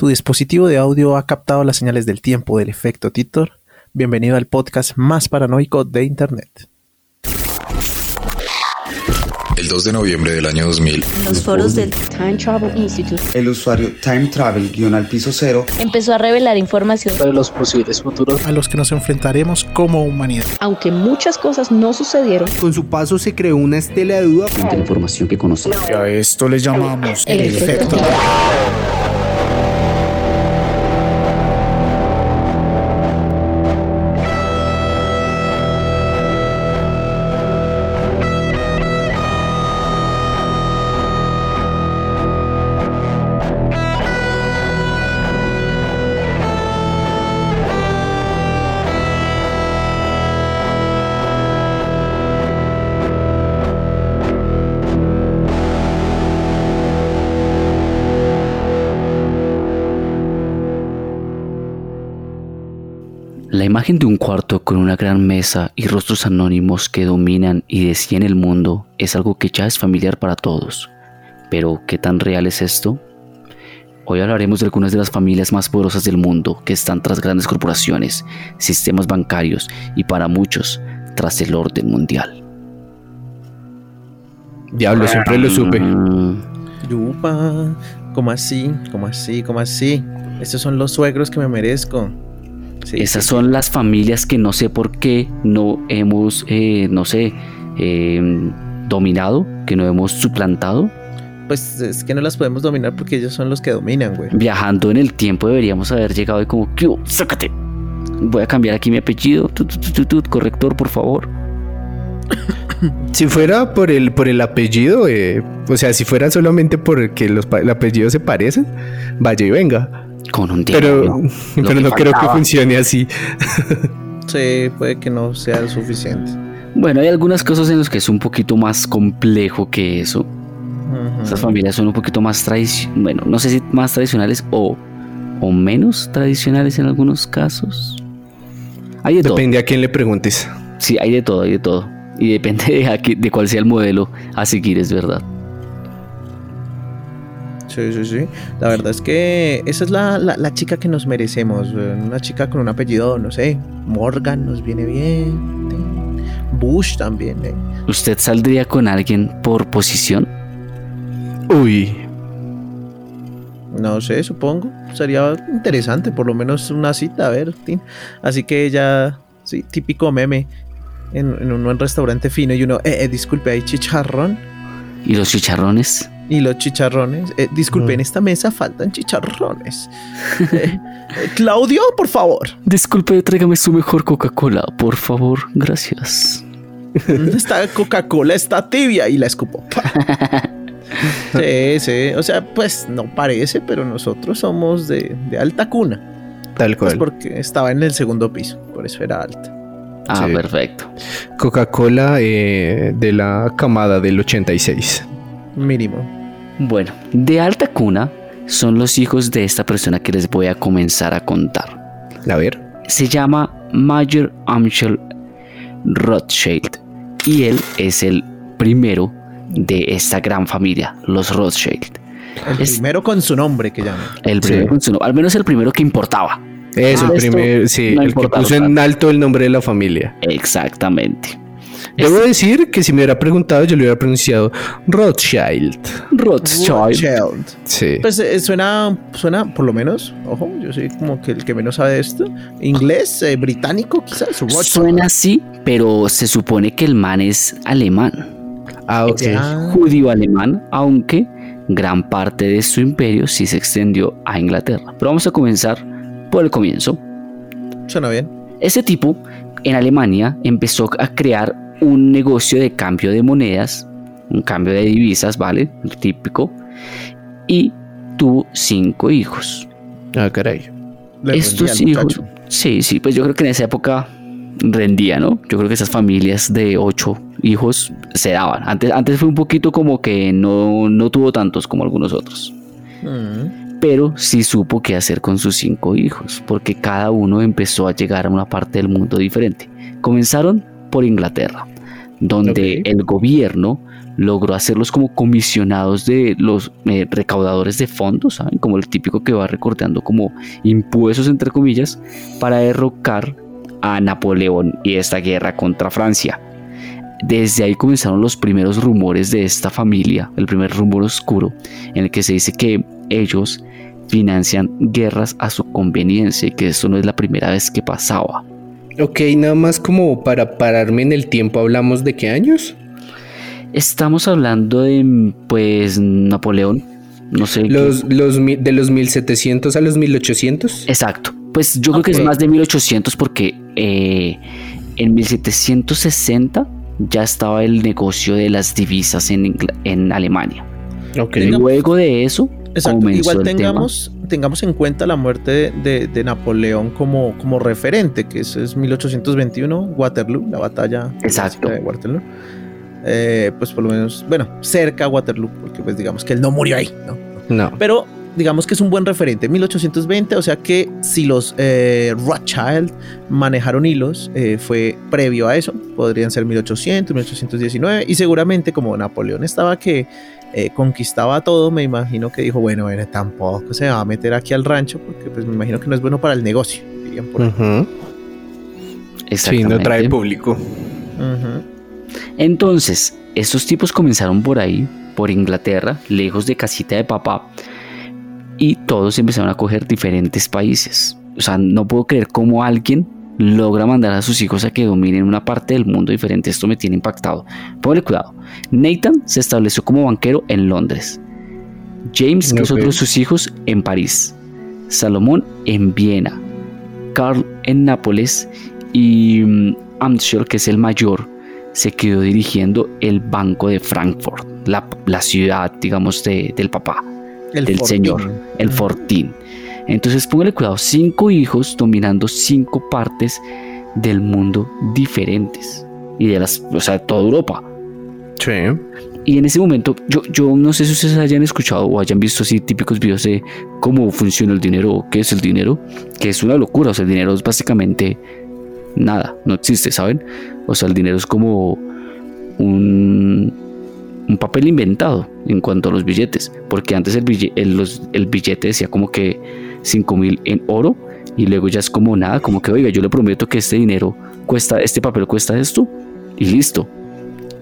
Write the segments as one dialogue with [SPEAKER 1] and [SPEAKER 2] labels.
[SPEAKER 1] ¿Tu dispositivo de audio ha captado las señales del tiempo del efecto Titor? Bienvenido al podcast más paranoico de Internet.
[SPEAKER 2] El 2 de noviembre del año 2000,
[SPEAKER 3] En los foros del Time Travel Institute
[SPEAKER 4] El usuario Time Travel guion al piso cero
[SPEAKER 3] empezó a revelar información,
[SPEAKER 5] sobre los posibles futuros.
[SPEAKER 1] A los que nos enfrentaremos como humanidad.
[SPEAKER 3] aunque muchas cosas no sucedieron.
[SPEAKER 6] Con su paso se creó una estela de duda
[SPEAKER 7] de la información que conocemos.
[SPEAKER 8] A esto le llamamos
[SPEAKER 3] El efecto.
[SPEAKER 7] La imagen de un cuarto con una gran mesa y rostros anónimos que dominan y decían el mundo es algo que ya es familiar para todos. Pero, ¿qué tan real es esto? Hoy hablaremos de algunas de las familias más poderosas del mundo que están tras grandes corporaciones, sistemas bancarios y para muchos tras el orden mundial.
[SPEAKER 6] Diablo, siempre lo supe.
[SPEAKER 1] Yupa, ¿cómo así? ¿Cómo así? ¿Cómo así? Estos son los suegros que me merezco. Sí,
[SPEAKER 7] Esas
[SPEAKER 1] sí,
[SPEAKER 7] son las familias que no sé por qué no hemos, eh, no sé, eh, dominado, que no hemos suplantado.
[SPEAKER 1] Pues es que no las podemos dominar porque ellos son los que dominan, güey.
[SPEAKER 7] Viajando en el tiempo deberíamos haber llegado y como, ¿qué sácate. Voy a cambiar aquí mi apellido. Tu, tu, tu, tu, tu, corrector, por favor.
[SPEAKER 6] Si fuera por el, por el apellido, eh, o sea, si fuera solamente porque los el apellido se parecen, vaya y venga.
[SPEAKER 7] Con un
[SPEAKER 6] Pero.
[SPEAKER 7] Lo
[SPEAKER 6] pero no creo que funcione así.
[SPEAKER 1] Sí, puede que no sea suficiente.
[SPEAKER 7] Bueno, hay algunas cosas en las que es un poquito más complejo que eso.
[SPEAKER 1] Ujú.
[SPEAKER 7] Esas familias son un poquito más tradicionales, bueno, no sé si más tradicionales o, o menos tradicionales en algunos casos. Hay de todo.
[SPEAKER 6] Depende a quién le preguntes.
[SPEAKER 7] Sí, hay de todo, hay de todo. Y depende de, a qué- de cuál sea el modelo a seguir, es verdad.
[SPEAKER 1] Sí, sí, sí. La verdad es que esa es la, la- la chica que nos merecemos. Una chica con un apellido, no sé, Morgan nos viene bien. Bush también, ¿eh?
[SPEAKER 7] ¿Usted saldría con alguien por posición?
[SPEAKER 6] Uy,
[SPEAKER 1] No sé, supongo. Sería interesante, por lo menos una cita, a ver. tin. Así que ya, sí, típico meme. En, en un restaurante fino y uno, eh, eh, disculpe, hay chicharrón.
[SPEAKER 7] ¿Y los chicharrones?
[SPEAKER 1] Y los chicharrones, eh, disculpe, en esta mesa faltan chicharrones. Eh, eh, Claudio, por favor.
[SPEAKER 7] Disculpe, tráigame su mejor Coca-Cola, por favor, gracias.
[SPEAKER 1] Esta Coca-Cola está tibia y la escupo. Sí, sí. O sea, pues no parece, pero nosotros somos de, de alta cuna.
[SPEAKER 6] tal
[SPEAKER 1] Pues
[SPEAKER 6] cual.
[SPEAKER 1] porque estaba en el segundo piso, por eso era alta.
[SPEAKER 7] Ah,
[SPEAKER 6] Sí.
[SPEAKER 7] perfecto.
[SPEAKER 6] Coca-Cola eh, de la camada del 86.
[SPEAKER 1] Mínimo.
[SPEAKER 7] Bueno, de alta cuna son los hijos de esta persona que les voy a comenzar a contar.
[SPEAKER 6] A ver.
[SPEAKER 7] Se llama Major Amschel Rothschild y él es el primero de esta gran familia, los Rothschild.
[SPEAKER 1] El
[SPEAKER 7] Es-
[SPEAKER 1] primero con su nombre que llaman.
[SPEAKER 7] El
[SPEAKER 6] Sí.
[SPEAKER 7] primero, con su nombre, al menos el primero que importaba.
[SPEAKER 6] Eso,
[SPEAKER 7] Ah,
[SPEAKER 6] el
[SPEAKER 7] esto
[SPEAKER 6] primer, sí,
[SPEAKER 7] no
[SPEAKER 6] el que puso en alto el nombre de la familia.
[SPEAKER 7] Exactamente.
[SPEAKER 6] Debo decir que si me hubiera preguntado, yo le hubiera pronunciado Rothschild.
[SPEAKER 7] Rothschild.
[SPEAKER 1] Rothschild.
[SPEAKER 6] Sí.
[SPEAKER 1] Pues eh, suena, suena, por lo menos, ojo, yo soy como que el que menos sabe de esto. Inglés, eh, británico, quizás. Rothschild.
[SPEAKER 7] Suena así, pero se supone que el man es alemán.
[SPEAKER 6] Ah, ok.
[SPEAKER 1] Ah,
[SPEAKER 7] judío alemán, aunque gran parte de su imperio sí se extendió a Inglaterra. Pero vamos a comenzar por el comienzo.
[SPEAKER 1] suena bien.
[SPEAKER 7] Ese tipo en Alemania empezó a crear un negocio de cambio de monedas, un cambio de divisas, ¿vale? El típico. Y tuvo cinco hijos.
[SPEAKER 6] Ah, caray.
[SPEAKER 1] Le
[SPEAKER 7] Estos hijos, sí, sí, pues yo creo que en esa época rendía, ¿no? Yo creo que esas familias de ocho hijos se daban. Antes, antes fue un poquito como que no, no tuvo tantos como algunos otros.
[SPEAKER 1] Mm.
[SPEAKER 7] Pero sí supo qué hacer con sus cinco hijos, porque cada uno empezó a llegar a una parte del mundo diferente. Comenzaron por Inglaterra, donde el gobierno logró hacerlos como comisionados de los eh, recaudadores de fondos, ¿saben? Como el típico que va recortando como impuestos, entre comillas, para derrocar a Napoleón y esta guerra contra Francia. Desde ahí comenzaron los primeros rumores de esta familia, el primer rumor oscuro, en el que se dice que ellos financian guerras a su conveniencia y que esto no es la primera vez que pasaba.
[SPEAKER 6] Ok, nada más como para pararme en el tiempo, ¿hablamos de qué años?
[SPEAKER 7] Estamos hablando de, pues, Napoleón. No sé.
[SPEAKER 6] Los, los, de los 1700 a los 1800.
[SPEAKER 7] Exacto. Pues yo creo que es más de 1800 porque eh, en 1760 ya estaba el negocio de las divisas en, en Alemania.
[SPEAKER 6] Ok.
[SPEAKER 7] Luego de eso
[SPEAKER 1] Exacto. Igual
[SPEAKER 7] tema.
[SPEAKER 1] tengamos, tengamos en cuenta la muerte de, de- de Napoleón como, como referente, que eso es 1821, Waterloo, la batalla
[SPEAKER 7] Exacto.
[SPEAKER 1] de Waterloo. Eh, pues por lo menos, bueno, cerca a Waterloo, porque pues digamos que él no murió ahí, ¿no?
[SPEAKER 6] No.
[SPEAKER 1] Pero digamos que es un buen referente, 1820, o sea que si los eh, Rothschild manejaron hilos, eh, fue previo a eso, podrían ser 1800, 1819, y seguramente como Napoleón estaba que eh, conquistaba todo, me imagino que dijo, bueno, bueno, tampoco se va a meter aquí al rancho, porque pues me imagino que no es bueno para el negocio, dirían por ahí.
[SPEAKER 6] Sí, no trae público.
[SPEAKER 7] Entonces, estos tipos comenzaron por ahí, por Inglaterra, lejos de casita de papá, y todos empezaron a coger diferentes países. O sea, no puedo creer cómo alguien logra mandar a sus hijos a que dominen una parte del mundo diferente. Esto me tiene impactado. Ponle cuidado. Nathan se estableció como banquero en Londres. James, que es otro de sus hijos, en París. Salomón en Viena. Carl en Nápoles. Y mm, Amschel, que es el mayor, se quedó dirigiendo el Banco de Frankfurt, la, la ciudad, digamos, de- del papá,
[SPEAKER 1] El
[SPEAKER 7] señor, el. Fortín. Entonces, póngale cuidado, cinco hijos dominando cinco partes del mundo diferentes y de las, o sea, de toda Europa.
[SPEAKER 6] Sí.
[SPEAKER 7] Y en ese momento, yo, yo no sé si ustedes hayan escuchado o hayan visto así típicos videos de cómo funciona el dinero o qué es el dinero, que es una locura. O sea, el dinero es básicamente nada, no existe, ¿saben? O sea, el dinero es como un, un papel inventado en cuanto a los billetes, porque antes el, bille- el, los- el billete decía como que 5 mil en oro y luego ya es como nada, como que oiga, yo le prometo que este dinero cuesta, este papel cuesta esto y listo.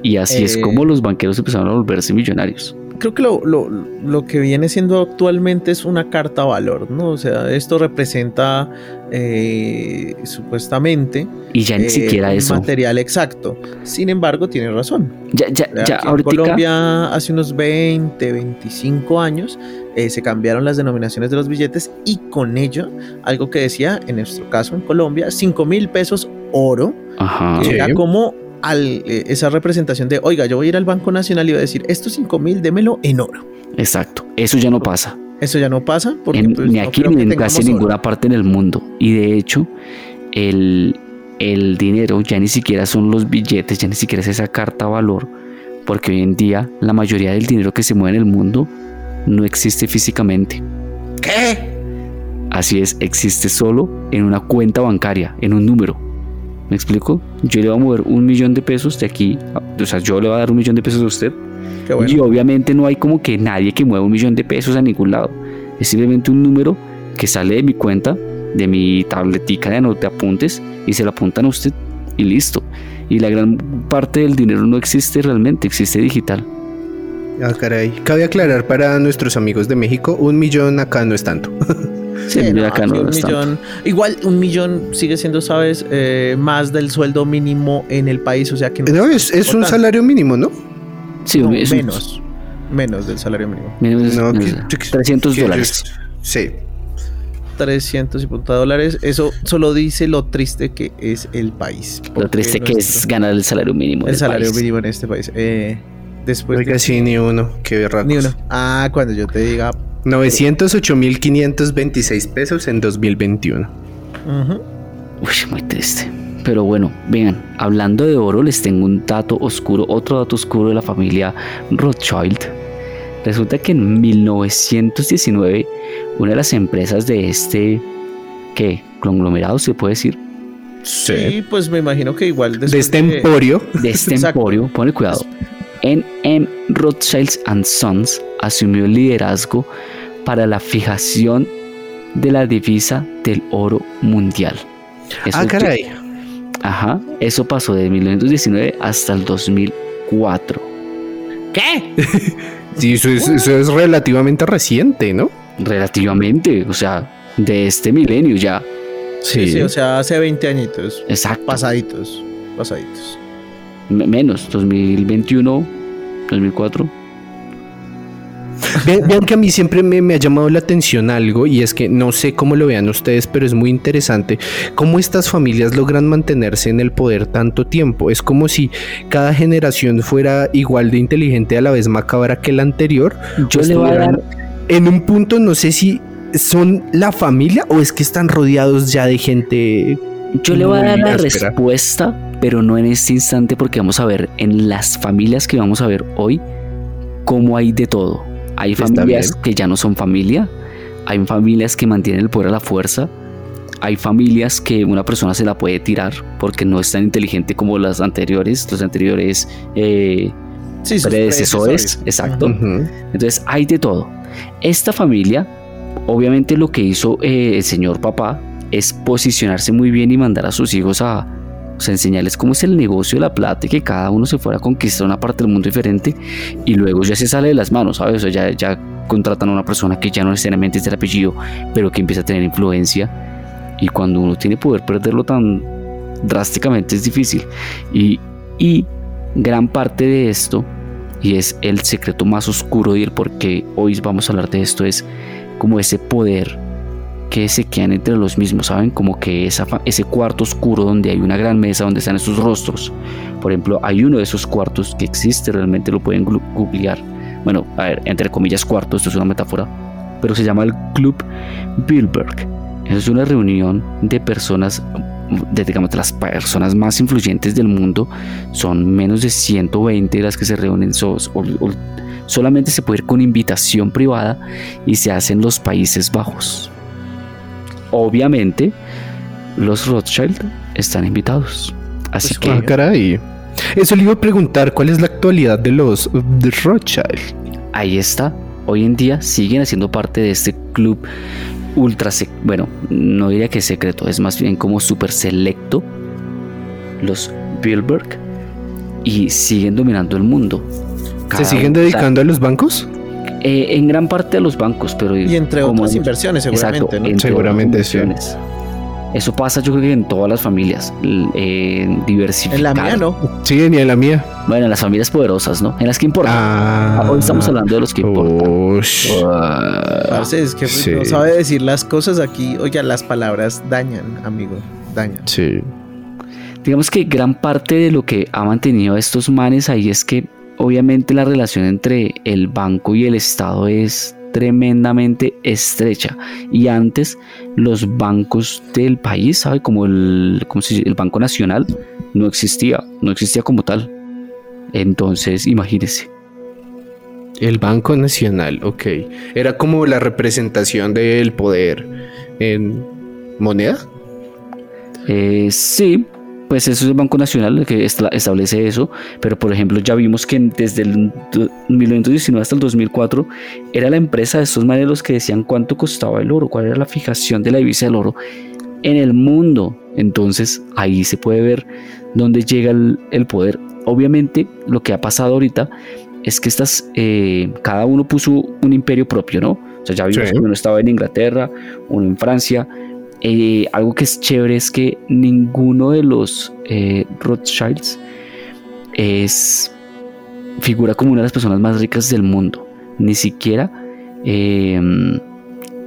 [SPEAKER 7] Y así es
[SPEAKER 1] Eh,
[SPEAKER 7] como los banqueros empezaron a volverse millonarios.
[SPEAKER 1] Creo que lo, lo- lo que viene siendo actualmente es una carta valor, ¿no? O sea, esto representa eh, supuestamente
[SPEAKER 7] Y ya ni
[SPEAKER 1] eh,
[SPEAKER 7] siquiera
[SPEAKER 1] un
[SPEAKER 7] eso.
[SPEAKER 1] material exacto. Sin embargo, tiene razón.
[SPEAKER 7] Ya, ya, ya,
[SPEAKER 1] Aquí en. Colombia hace unos 20, 25 años eh, se cambiaron las denominaciones de los billetes y con ello, algo que decía en nuestro caso en Colombia, 5 mil pesos oro,
[SPEAKER 7] Ajá.
[SPEAKER 1] que
[SPEAKER 6] Sí.
[SPEAKER 1] era como al, eh, esa representación de, oiga, yo voy a ir al Banco Nacional y voy a decir, estos 5 mil, démelo en oro.
[SPEAKER 7] Exacto. Eso ya no pasa.
[SPEAKER 1] Eso ya no pasa porque
[SPEAKER 7] En-
[SPEAKER 1] pues,
[SPEAKER 7] ni aquí ni en casi
[SPEAKER 1] oro.
[SPEAKER 7] ninguna parte en el mundo. Y de hecho, el, el dinero ya ni siquiera son los billetes, ya ni siquiera es esa carta valor. Porque hoy en día la mayoría del dinero que se mueve en el mundo no existe físicamente.
[SPEAKER 1] ¿Qué?
[SPEAKER 7] Así es, existe solo en una cuenta bancaria, en un número. ¿Me explico? Yo le voy a mover un millón de pesos de aquí, o sea, yo le voy a dar un millón de pesos a usted.
[SPEAKER 1] Qué bueno.
[SPEAKER 7] Y obviamente no hay como que nadie que mueva un millón de pesos a ningún lado. Es simplemente un número que sale de mi cuenta, de mi tabletica de, de apuntes, y se lo apuntan a usted y listo. Y la gran parte del dinero no existe realmente, existe digital.
[SPEAKER 6] Ah, caray. Cabe aclarar para nuestros amigos de México, un millón acá no es tanto.
[SPEAKER 7] Sí,
[SPEAKER 1] Sí,
[SPEAKER 7] mira,
[SPEAKER 1] no,
[SPEAKER 7] acá no
[SPEAKER 1] un millón, igual un millón sigue siendo, sabes, Eh, más del sueldo mínimo en el país, o sea que
[SPEAKER 6] No, es, es un salario mínimo, ¿no?
[SPEAKER 7] Sí,
[SPEAKER 1] No,
[SPEAKER 7] es un-
[SPEAKER 1] menos, menos del salario mínimo.
[SPEAKER 7] menos-
[SPEAKER 6] No,
[SPEAKER 7] menos-
[SPEAKER 6] que- que-
[SPEAKER 7] 300
[SPEAKER 6] que-
[SPEAKER 7] dólares.
[SPEAKER 6] Sí.
[SPEAKER 1] 300 y punta dólares, eso solo dice lo triste que es el país.
[SPEAKER 7] Lo triste que es ganar el salario mínimo. en
[SPEAKER 1] el salario
[SPEAKER 7] país.
[SPEAKER 1] mínimo en este país. Eh, después
[SPEAKER 6] Oiga,
[SPEAKER 1] de-
[SPEAKER 6] sí, ni uno. Qué berracos.
[SPEAKER 1] ni uno. Ah, cuando yo te diga,
[SPEAKER 6] 908.526 pesos en 2021.
[SPEAKER 1] ujú,
[SPEAKER 7] Uy, muy triste. Pero bueno, vean, hablando de oro, les tengo un dato oscuro, otro dato oscuro de la familia Rothschild. Resulta que en 1919, una de las empresas de este, ¿qué? Conglomerado, se puede decir,
[SPEAKER 1] sí, pues me imagino que igual
[SPEAKER 6] De este emporio.
[SPEAKER 7] de este emporio, ponle cuidado, N.M. Rothschild and Sons asumió el liderazgo para la fijación de la divisa del oro mundial. Eso
[SPEAKER 6] Ah, caray.
[SPEAKER 7] Ajá, eso pasó de 1919 hasta el 2004.
[SPEAKER 6] Sí, eso es, eso es relativamente reciente, ¿no?
[SPEAKER 7] Relativamente, o sea, de este milenio ya.
[SPEAKER 1] Sí, sí, o sea, hace 20 añitos.
[SPEAKER 7] Exacto.
[SPEAKER 1] Pasaditos. Pasaditos.
[SPEAKER 7] Me- menos, 2021, 2004.
[SPEAKER 6] Vean, vean que a mí siempre me, me ha llamado la atención algo y es que no sé cómo lo vean ustedes, pero es muy interesante cómo estas familias logran mantenerse en el poder tanto tiempo. Es como si cada generación fuera igual de inteligente a la vez macabra que la anterior.
[SPEAKER 7] Yo
[SPEAKER 6] o
[SPEAKER 7] le voy a dar,
[SPEAKER 6] En un punto no sé si son la familia o es que están rodeados ya de gente.
[SPEAKER 7] yo le voy a dar la respuesta, pero no en este instante porque vamos a ver en las familias que vamos a ver hoy cómo hay de todo. Hay familias que ya no son familia, hay familias que mantienen el poder a la fuerza, hay familias que una persona se la puede tirar porque no es tan inteligente como las anteriores, los anteriores eh,
[SPEAKER 1] Sí,
[SPEAKER 7] predecesores, exacto. Entonces hay de todo. Esta familia, obviamente lo que hizo eh, el señor papá es posicionarse muy bien y mandar a sus hijos a, o sea, enseñarles cómo es el negocio de la plata y que cada uno se fuera a conquistar una parte del mundo diferente y luego ya se sale de las manos, ¿sabes? O sea, ya, ya contratan a una persona que ya no necesariamente es del apellido, pero que empieza a tener influencia y cuando uno tiene poder perderlo tan drásticamente es difícil. Y, y gran parte de esto, y es el secreto más oscuro y el por qué hoy vamos a hablar de esto, es como ese poder que se quedan entre los mismos, ¿saben? Como que ese cuarto oscuro donde hay una gran mesa donde están esos rostros. Por ejemplo, hay uno de esos cuartos que existe, realmente lo pueden googlear. Bueno, a ver, entre comillas cuarto, esto es una metáfora, pero se llama el Club Bilderberg. Es una reunión de personas, de, digamos, las personas más influyentes del mundo. Son menos de 120 las que se reúnen. sos- o- o- solamente se puede ir con invitación privada y se hace en los Países Bajos. Obviamente, los Rothschild están invitados. Así
[SPEAKER 1] Pues,
[SPEAKER 7] que
[SPEAKER 6] Ah, caray. Eso le iba a preguntar, ¿cuál es la actualidad de los de Rothschild?
[SPEAKER 7] ahí está. Hoy en día siguen haciendo parte de este club ultra, bueno, no diría que secreto, es más bien como súper selecto, los Bilderberg, y siguen dominando el mundo.
[SPEAKER 6] ¿Se siguen dedicando a los bancos?
[SPEAKER 7] Eh, en gran parte a los bancos, pero
[SPEAKER 1] Y entre
[SPEAKER 7] como
[SPEAKER 1] otras inversiones, seguramente,
[SPEAKER 7] Exacto,
[SPEAKER 1] ¿no?
[SPEAKER 7] entre
[SPEAKER 6] Seguramente,
[SPEAKER 7] otras
[SPEAKER 6] sí.
[SPEAKER 7] inversiones. Eso pasa yo creo que en todas las familias, en diversificar.
[SPEAKER 1] En la mía no.
[SPEAKER 6] Sí, ni en la mía.
[SPEAKER 7] Bueno, en las familias poderosas, ¿no? En las que importa.
[SPEAKER 6] Ah,
[SPEAKER 7] Hoy estamos hablando de los que importan.
[SPEAKER 6] Ush.
[SPEAKER 7] Ah,
[SPEAKER 1] Parce, es que
[SPEAKER 6] Sí.
[SPEAKER 1] no sabe decir las cosas aquí. Oiga, las palabras dañan, amigo. Dañan.
[SPEAKER 6] Sí.
[SPEAKER 7] digamos que gran parte de lo que ha mantenido a estos manes ahí es que obviamente la relación entre el banco y el Estado es tremendamente estrecha y antes los bancos del país, ¿sabe? Como el, ¿cómo se dice? el Banco Nacional no existía, no existía como tal. Entonces, imagínese.
[SPEAKER 6] El Banco Nacional, ok. Era como la representación del poder en moneda.
[SPEAKER 7] Eh, sí, pues eso es el Banco Nacional el que esta- establece eso, pero por ejemplo ya vimos que desde el do- 1919 hasta el 2004 era la empresa de estos manes los que decían cuánto costaba el oro, cuál era la fijación de la divisa del oro en el mundo. Entonces ahí se puede ver dónde llega el, el poder. Obviamente lo que ha pasado ahorita es que estas, eh, cada uno puso un imperio propio, ¿no? O sea, ya vimos
[SPEAKER 6] Sí.
[SPEAKER 7] que uno estaba en Inglaterra, uno en Francia, eh, algo que es chévere es que ninguno de los eh, Rothschilds es figura como una de las personas más ricas del mundo, ni siquiera eh,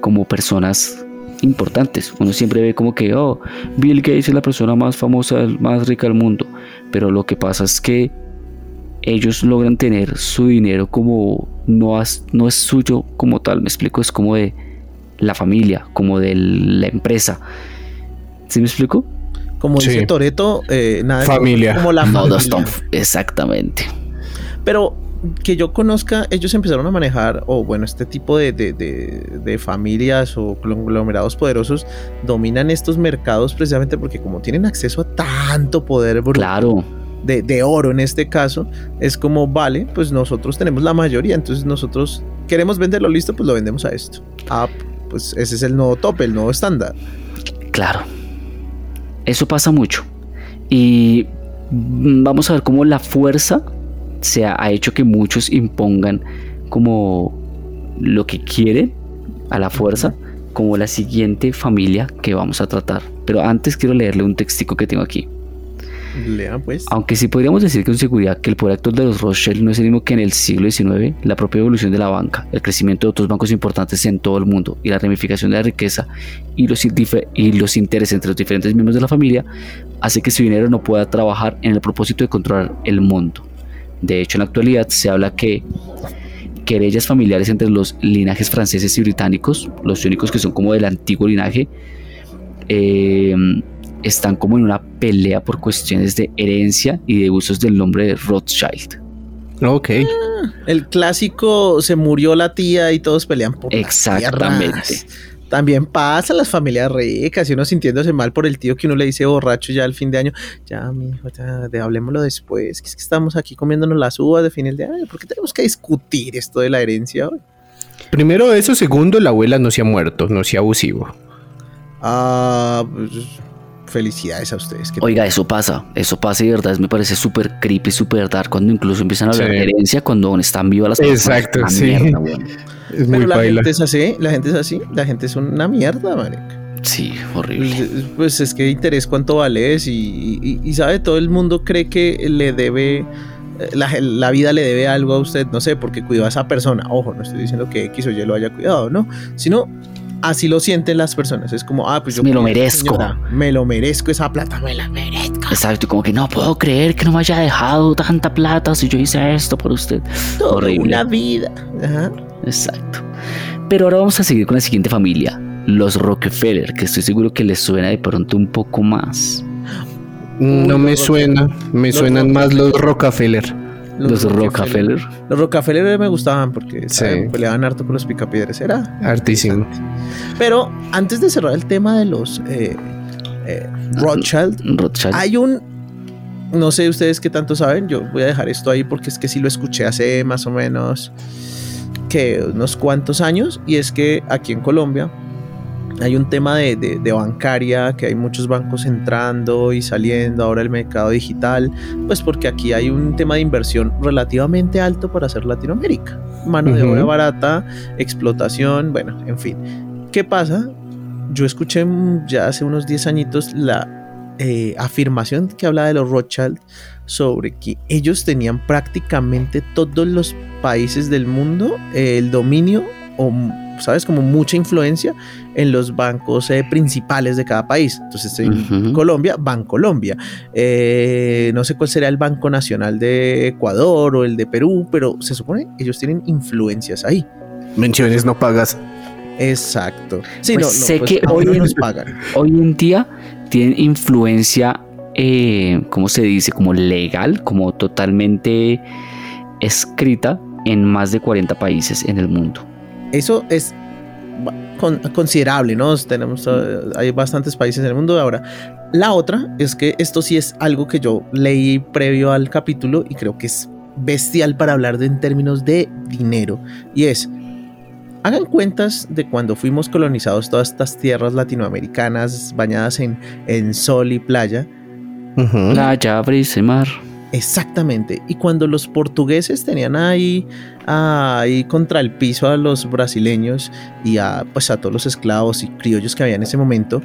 [SPEAKER 7] como personas importantes. Uno siempre ve como que, oh, Bill Gates es la persona más famosa, más rica del mundo, pero lo que pasa es que ellos logran tener su dinero como no, no es suyo como tal, me explico, es como de la familia, como de la empresa. ¿Sí me explico?
[SPEAKER 1] Como
[SPEAKER 6] Sí.
[SPEAKER 1] dice Toreto, eh, nada
[SPEAKER 6] Familia.
[SPEAKER 1] como la
[SPEAKER 7] No,
[SPEAKER 1] familia.
[SPEAKER 7] Doston, Exactamente.
[SPEAKER 1] Pero que yo conozca, ellos empezaron a manejar, o bueno, este tipo de, de- de- de familias o conglomerados poderosos dominan estos mercados precisamente porque como tienen acceso a tanto poder bruto,
[SPEAKER 7] Claro.
[SPEAKER 1] de, de oro en este caso, es como, vale, pues nosotros tenemos la mayoría, entonces nosotros queremos venderlo, listo, pues lo vendemos a esto. Ah, pues ese es el nuevo tope, el nuevo estándar.
[SPEAKER 7] Claro. Eso pasa mucho. Y vamos a ver cómo la fuerza se ha hecho que muchos impongan como lo que quieren a la fuerza, como la siguiente familia que vamos a tratar. Pero antes quiero leerle un textico que tengo aquí.
[SPEAKER 1] Lea pues.
[SPEAKER 7] Aunque sí podríamos decir con seguridad que el poder actual de los Rothschild no es el mismo que en el siglo XIX, la propia evolución de la banca, el crecimiento de otros bancos importantes en todo el mundo y la ramificación de la riqueza y los, y los intereses entre los diferentes miembros de la familia hace que su dinero no pueda trabajar en el propósito de controlar el mundo. De hecho, en la actualidad se habla que querellas familiares entre los linajes franceses y británicos, los únicos que son como del antiguo linaje, eh, están como en una pelea por cuestiones de herencia y de usos del nombre de Rothschild.
[SPEAKER 6] Ok.
[SPEAKER 1] El clásico se murió la tía y todos pelean por
[SPEAKER 7] Exactamente.
[SPEAKER 1] También pasa a las familias ricas y uno sintiéndose mal por el tío que uno le dice borracho ya al fin de año. Ya, mi hijo, ya, de, hablemoslo después. Que es que estamos aquí comiéndonos las uvas de final de año. ¿Por qué tenemos que discutir esto de la herencia hoy?
[SPEAKER 6] Primero eso, segundo, la abuela no se ha muerto, no sea abusivo.
[SPEAKER 1] Ah, pues, felicidades a ustedes. que-
[SPEAKER 7] Oiga, eso pasa, eso pasa y de verdad me parece súper creepy, súper dark cuando incluso empiezan a hablar
[SPEAKER 6] Sí.
[SPEAKER 7] de herencia cuando están vivas las personas.
[SPEAKER 6] Exacto,
[SPEAKER 7] Una
[SPEAKER 6] sí.
[SPEAKER 7] mierda, weón.
[SPEAKER 6] Es muy
[SPEAKER 1] Pero la
[SPEAKER 6] baila.
[SPEAKER 1] gente es así, la gente es así, la gente es una mierda, marica.
[SPEAKER 7] Sí, horrible.
[SPEAKER 1] Pues, pues es que interés cuánto vales y, y- y sabe, todo el mundo cree que le debe, eh, la, la vida le debe algo a usted, no sé, porque cuidó a esa persona. Ojo, no estoy diciendo que X o Y lo haya cuidado, no, sino así lo sienten las personas. Es como, ah, pues yo
[SPEAKER 7] Me lo merezco.
[SPEAKER 1] señora, me lo merezco esa plata, me la merezco.
[SPEAKER 7] Exacto, y como que no puedo creer que no me haya dejado tanta plata si yo hice esto por usted.
[SPEAKER 1] Toda
[SPEAKER 7] Horrible.
[SPEAKER 1] una vida. Ajá.
[SPEAKER 7] Exacto. Pero ahora vamos a seguir con la siguiente familia, los Rockefeller, que estoy seguro que les suena de pronto un poco más.
[SPEAKER 6] No
[SPEAKER 1] Uy,
[SPEAKER 6] me suena, me
[SPEAKER 1] los
[SPEAKER 6] suenan más los Rockefeller.
[SPEAKER 7] Los, Rockefeller.
[SPEAKER 1] Los Rockefeller me gustaban porque
[SPEAKER 6] Sí.
[SPEAKER 1] peleaban harto con los picapiedras. Era
[SPEAKER 6] Hartísimo.
[SPEAKER 1] Pero antes de cerrar el tema de los eh, eh, Rothschild,
[SPEAKER 7] Rothschild.
[SPEAKER 1] hay un. No sé ustedes qué tanto saben. Yo voy a dejar esto ahí porque es que sí lo escuché hace más o menos que unos cuantos años. Y es que aquí en Colombia hay un tema de, de- de bancaria, que hay muchos bancos entrando y saliendo. Ahora el mercado digital, pues porque aquí hay un tema de inversión relativamente alto para hacer Latinoamérica. Mano de obra barata, explotación, bueno, en fin. ¿Qué pasa? Yo escuché ya hace unos 10 añitos la eh, afirmación que habla de los Rothschild sobre que ellos tenían prácticamente todos los países del mundo eh, el dominio o, sabes, como mucha influencia en los bancos eh, principales de cada país. Entonces, en
[SPEAKER 7] Ujú.
[SPEAKER 1] Colombia, Bancolombia. Eh, no sé cuál será el Banco Nacional de Ecuador o el de Perú, pero se supone que ellos tienen influencias ahí.
[SPEAKER 6] Menciones no pagas.
[SPEAKER 1] Exacto. Sí,
[SPEAKER 7] Pues
[SPEAKER 1] no, no,
[SPEAKER 7] sé
[SPEAKER 1] pues,
[SPEAKER 7] que hoy
[SPEAKER 1] nos pagan.
[SPEAKER 7] Hoy en día tienen influencia, eh, ¿cómo se dice? Como legal, como totalmente escrita en más de 40 países en el mundo.
[SPEAKER 1] Eso es con- considerable, ¿no? Tenemos, eh, hay bastantes países en el mundo ahora. La otra es que esto sí es algo que yo leí previo al capítulo y creo que es bestial para hablar de en términos de dinero. Y es, hagan cuentas de cuando fuimos colonizados todas estas tierras latinoamericanas bañadas en, en sol y playa.
[SPEAKER 7] Playa, brisa y mar.
[SPEAKER 1] Exactamente. Y cuando los portugueses tenían ahí, ahí contra el piso a los brasileños y a, pues, a todos los esclavos y criollos que había en ese momento,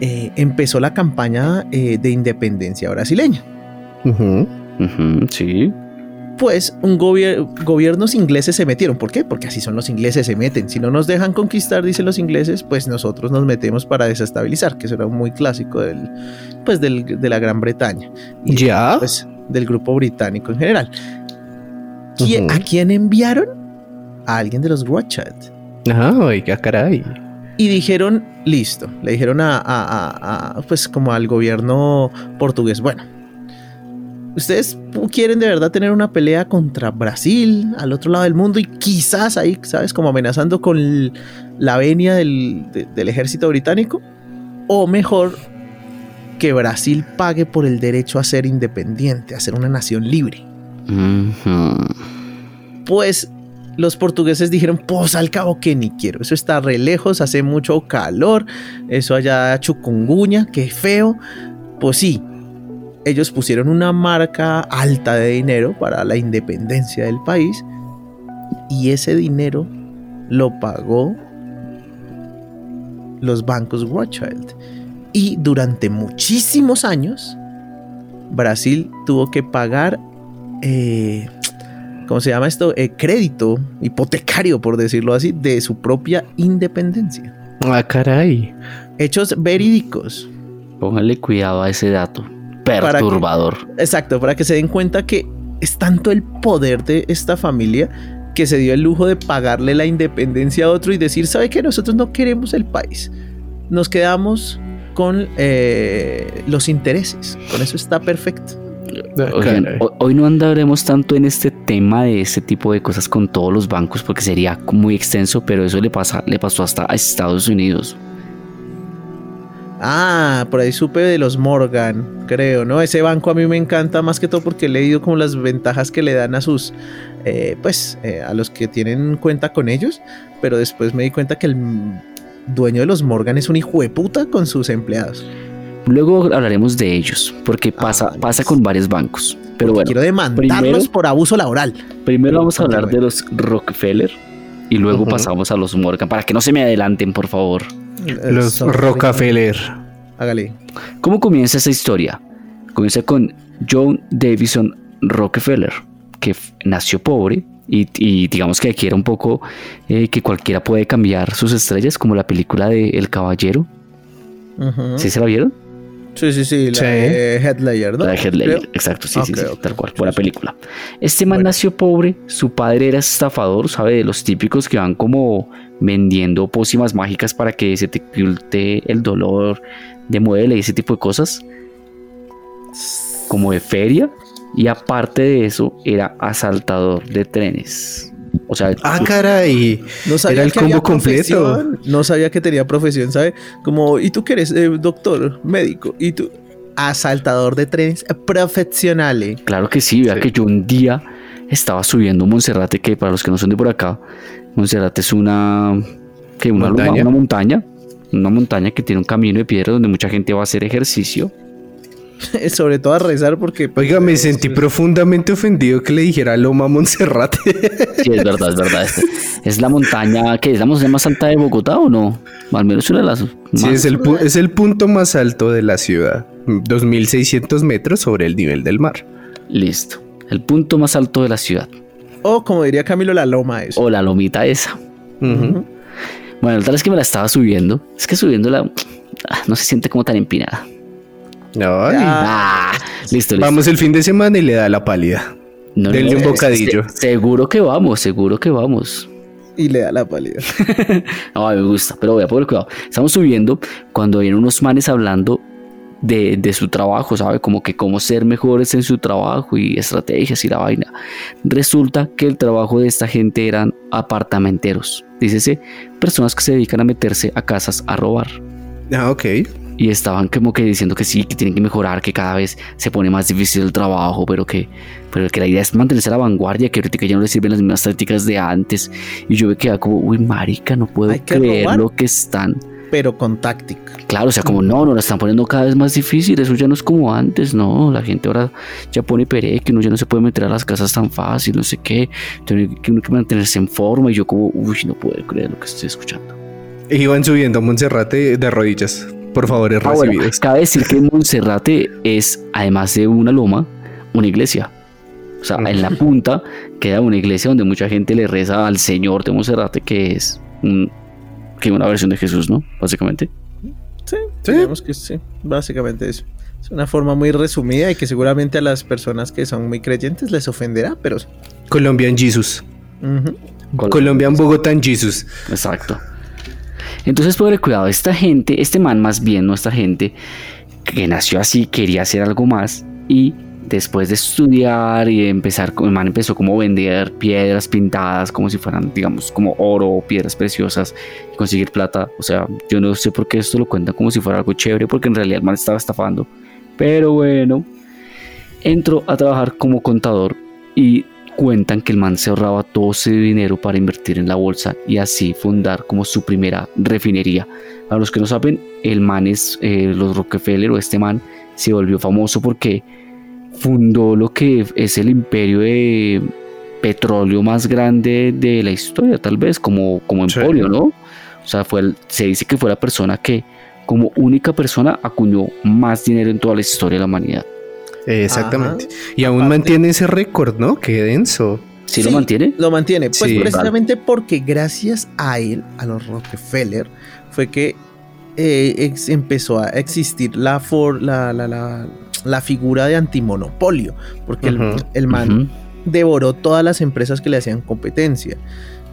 [SPEAKER 1] eh, empezó la campaña eh, de independencia brasileña.
[SPEAKER 7] Sí.
[SPEAKER 1] Pues un gobier- gobiernos ingleses se metieron. ¿Por qué? Porque así son los ingleses, se meten. Si no nos dejan conquistar, dicen los ingleses, pues nosotros nos metemos para desestabilizar, que eso era muy clásico del, pues del- de la Gran Bretaña. Y
[SPEAKER 6] ¿Ya?
[SPEAKER 1] pues, del grupo británico en general. ¿Quién-
[SPEAKER 6] Ujú.
[SPEAKER 1] ¿A quién enviaron? A alguien de los Rothschild.
[SPEAKER 6] Ah, oiga, caray.
[SPEAKER 1] Y dijeron, listo, le dijeron a, a- a- pues como al gobierno portugués, bueno, ustedes quieren de verdad tener una pelea contra Brasil al otro lado del mundo y quizás ahí, ¿sabes? Como amenazando con la venia del, de- del ejército británico. O mejor, que Brasil pague por el derecho a ser independiente, a ser una nación libre. Pues los portugueses dijeron, pues al cabo que ni quiero, eso está re lejos, hace mucho calor, eso allá chucunguña, qué feo. Pues sí, ellos pusieron una marca alta de dinero para la independencia del país y ese dinero lo pagó los bancos Rothschild. Y durante muchísimos años, Brasil tuvo que pagar, eh, ¿cómo se llama esto? Eh, crédito hipotecario, por decirlo así, de su propia independencia.
[SPEAKER 6] Ah, caray.
[SPEAKER 1] Hechos verídicos.
[SPEAKER 7] Póngale cuidado a ese dato.
[SPEAKER 1] que-
[SPEAKER 7] Perturbador.
[SPEAKER 1] Exacto, para que se den cuenta que es tanto el poder de esta familia que se dio el lujo de pagarle la independencia a otro y decir, ¿sabe que Nosotros no queremos el país. Nos quedamos con eh, los intereses. Con eso está perfecto.
[SPEAKER 6] Ah,
[SPEAKER 7] Oigan, hoy no andaremos tanto en este tema de ese tipo de cosas con todos los bancos porque sería muy extenso, pero eso le, pasa, le pasó hasta a Estados Unidos.
[SPEAKER 1] Ah, por ahí supe de los Morgan, creo, ¿no? Ese banco a mí me encanta más que todo porque he leído como las ventajas que le dan a sus, eh, pues, eh, a los que tienen cuenta con ellos, pero después me di cuenta que el dueño de los Morgan es un hijo de puta con sus empleados.
[SPEAKER 7] Luego hablaremos de ellos, porque
[SPEAKER 1] Ah,
[SPEAKER 7] pasa, pasa con varios bancos. Pero bueno,
[SPEAKER 1] quiero demandarlos
[SPEAKER 7] primero-
[SPEAKER 1] por abuso laboral.
[SPEAKER 7] primero vamos a hablar de los Rockefeller y luego pasamos a los Morgan, para que no se me adelanten, por favor.
[SPEAKER 6] Los
[SPEAKER 1] Sorry.
[SPEAKER 6] Rockefeller.
[SPEAKER 1] Hágale.
[SPEAKER 7] ¿Cómo comienza esa historia? Comienza con John Davison Rockefeller, que nació pobre y, y digamos que aquí era un poco eh, que cualquiera puede cambiar sus estrellas, como la película de El Caballero. ¿Sí se la vieron?
[SPEAKER 1] Sí, sí, sí, la
[SPEAKER 6] Sí.
[SPEAKER 1] de Headlayer, ¿no?
[SPEAKER 7] La de
[SPEAKER 1] Creo.
[SPEAKER 7] exacto, sí, sí,
[SPEAKER 1] Ok,
[SPEAKER 7] sí, tal cual, buena película. Este man
[SPEAKER 1] Bueno.
[SPEAKER 7] nació pobre, su padre era estafador, ¿sabe? De los típicos que van como vendiendo pócimas mágicas para que se te quite el dolor de muele y ese tipo de cosas. Como de feria. Y aparte de eso, era asaltador de trenes. O sea,
[SPEAKER 6] Ah, caray.
[SPEAKER 1] No sabía
[SPEAKER 6] Era el
[SPEAKER 1] que había
[SPEAKER 6] combo completo.
[SPEAKER 1] No sabía que tenía profesión, ¿sabe? Como, ¿y tú qué eres? Eh, doctor, médico. ¿Y tú? Asaltador de trenes profesional. eh.
[SPEAKER 7] Claro que sí, vea
[SPEAKER 6] Sí.
[SPEAKER 7] que yo un día estaba subiendo Monserrate, que para los que no son de por acá, Monserrate es una, que una, loma-
[SPEAKER 6] Montaña.
[SPEAKER 7] una montaña, una montaña que tiene un camino de piedra donde mucha gente va a hacer ejercicio.
[SPEAKER 1] Sobre todo a rezar porque...
[SPEAKER 6] Oiga, me sentí profundamente ofendido que le dijera Loma Monserrate.
[SPEAKER 7] Sí, es verdad, es verdad. Es, la montaña, que es la montaña más alta de Bogotá o no? Al menos una de las
[SPEAKER 6] Sí, es el, es el punto más alto de la ciudad. 2.600 metros sobre el nivel del mar.
[SPEAKER 7] Listo. El punto más alto de la ciudad.
[SPEAKER 1] O como diría Camilo, la loma es.
[SPEAKER 7] O la lomita esa. Bueno, tal es que me la estaba subiendo. Es que subiéndola no se siente como tan empinada.
[SPEAKER 6] Ay.
[SPEAKER 7] Ah, listo, listo.
[SPEAKER 6] Vamos el fin de semana y le da la pálida.
[SPEAKER 7] No,
[SPEAKER 6] denle un bocadillo.
[SPEAKER 7] se- seguro que vamos, seguro que vamos.
[SPEAKER 1] Y le da la pálida.
[SPEAKER 7] No, me gusta, pero voy a poner cuidado. Estamos subiendo cuando vienen unos manes hablando de, de su trabajo, ¿sabe? Como que cómo ser mejores en su trabajo y estrategias y la vaina. Resulta que el trabajo de esta gente eran apartamenteros. Dícese, personas que se dedican a meterse a casas a robar.
[SPEAKER 6] Ah, ok.
[SPEAKER 7] Y estaban como que diciendo que sí, que tienen que mejorar, que cada vez se pone más difícil el trabajo, pero que, pero que la idea es mantenerse a la vanguardia, que ahorita ya no les sirven las mismas tácticas de antes. Y yo me quedaba como, uy, marica, no puedo
[SPEAKER 1] Hay que
[SPEAKER 7] creer
[SPEAKER 1] robar.
[SPEAKER 7] lo que están.
[SPEAKER 1] Pero con táctica.
[SPEAKER 7] Claro, o sea, como no, no la están poniendo cada vez más difícil, eso ya no es como antes, no, la gente ahora ya pone pere, que uno ya no se puede meter a las casas tan fácil, no sé qué, tiene que uno que mantenerse en forma y yo como, uy, no puedo creer lo que estoy escuchando.
[SPEAKER 6] Iban subiendo a Monserrate de rodillas. Por favor,
[SPEAKER 7] Ah, bueno,
[SPEAKER 6] recibidos.
[SPEAKER 7] cabe decir que Monserrate es, además de una loma, una iglesia. O sea, en la punta queda una iglesia donde mucha gente le reza al Señor de Monserrate, que es un- que una versión de Jesús, ¿no? Básicamente.
[SPEAKER 1] Sí,
[SPEAKER 6] Sí.
[SPEAKER 1] digamos que sí. Básicamente eso. Es una forma muy resumida y que seguramente a las personas que son muy creyentes les ofenderá, pero...
[SPEAKER 6] Colombian Jesus.
[SPEAKER 1] ujú.
[SPEAKER 7] Col-
[SPEAKER 6] Colombian Bogotá Jesus.
[SPEAKER 7] Exacto. Entonces, pobre cuidado, esta gente, este man más bien, no esta gente, que nació así, quería hacer algo más y después de estudiar y empezar, el man empezó como a vender piedras pintadas como si fueran, digamos, como oro o piedras preciosas y conseguir plata. O sea, yo no sé por qué esto lo cuentan como si fuera algo chévere, porque en realidad el man estaba estafando. Pero bueno, entró a trabajar como contador y cuentan que el man se ahorraba todo ese dinero para invertir en la bolsa y así fundar como su primera refinería. A los que no saben, el man es eh, los Rockefeller o este man se volvió famoso porque fundó lo que es el imperio de petróleo más grande de la historia, tal vez, como, como emporio, ¿no? O sea, fue el- se dice que fue la persona que, como única persona, acuñó más dinero en toda la historia de la humanidad.
[SPEAKER 6] Exactamente. Y aún
[SPEAKER 1] Aparte-
[SPEAKER 6] mantiene ese récord, ¿no? Qué denso.
[SPEAKER 7] ¿Sí,
[SPEAKER 1] Sí.
[SPEAKER 7] lo mantiene?
[SPEAKER 1] Lo mantiene. Pues
[SPEAKER 6] Sí.
[SPEAKER 1] precisamente porque gracias a él, a los Rockefeller, fue que eh, ex- empezó a existir la, for- la, la, la, la figura de antimonopolio. Porque el- man devoró todas las empresas que le hacían competencia.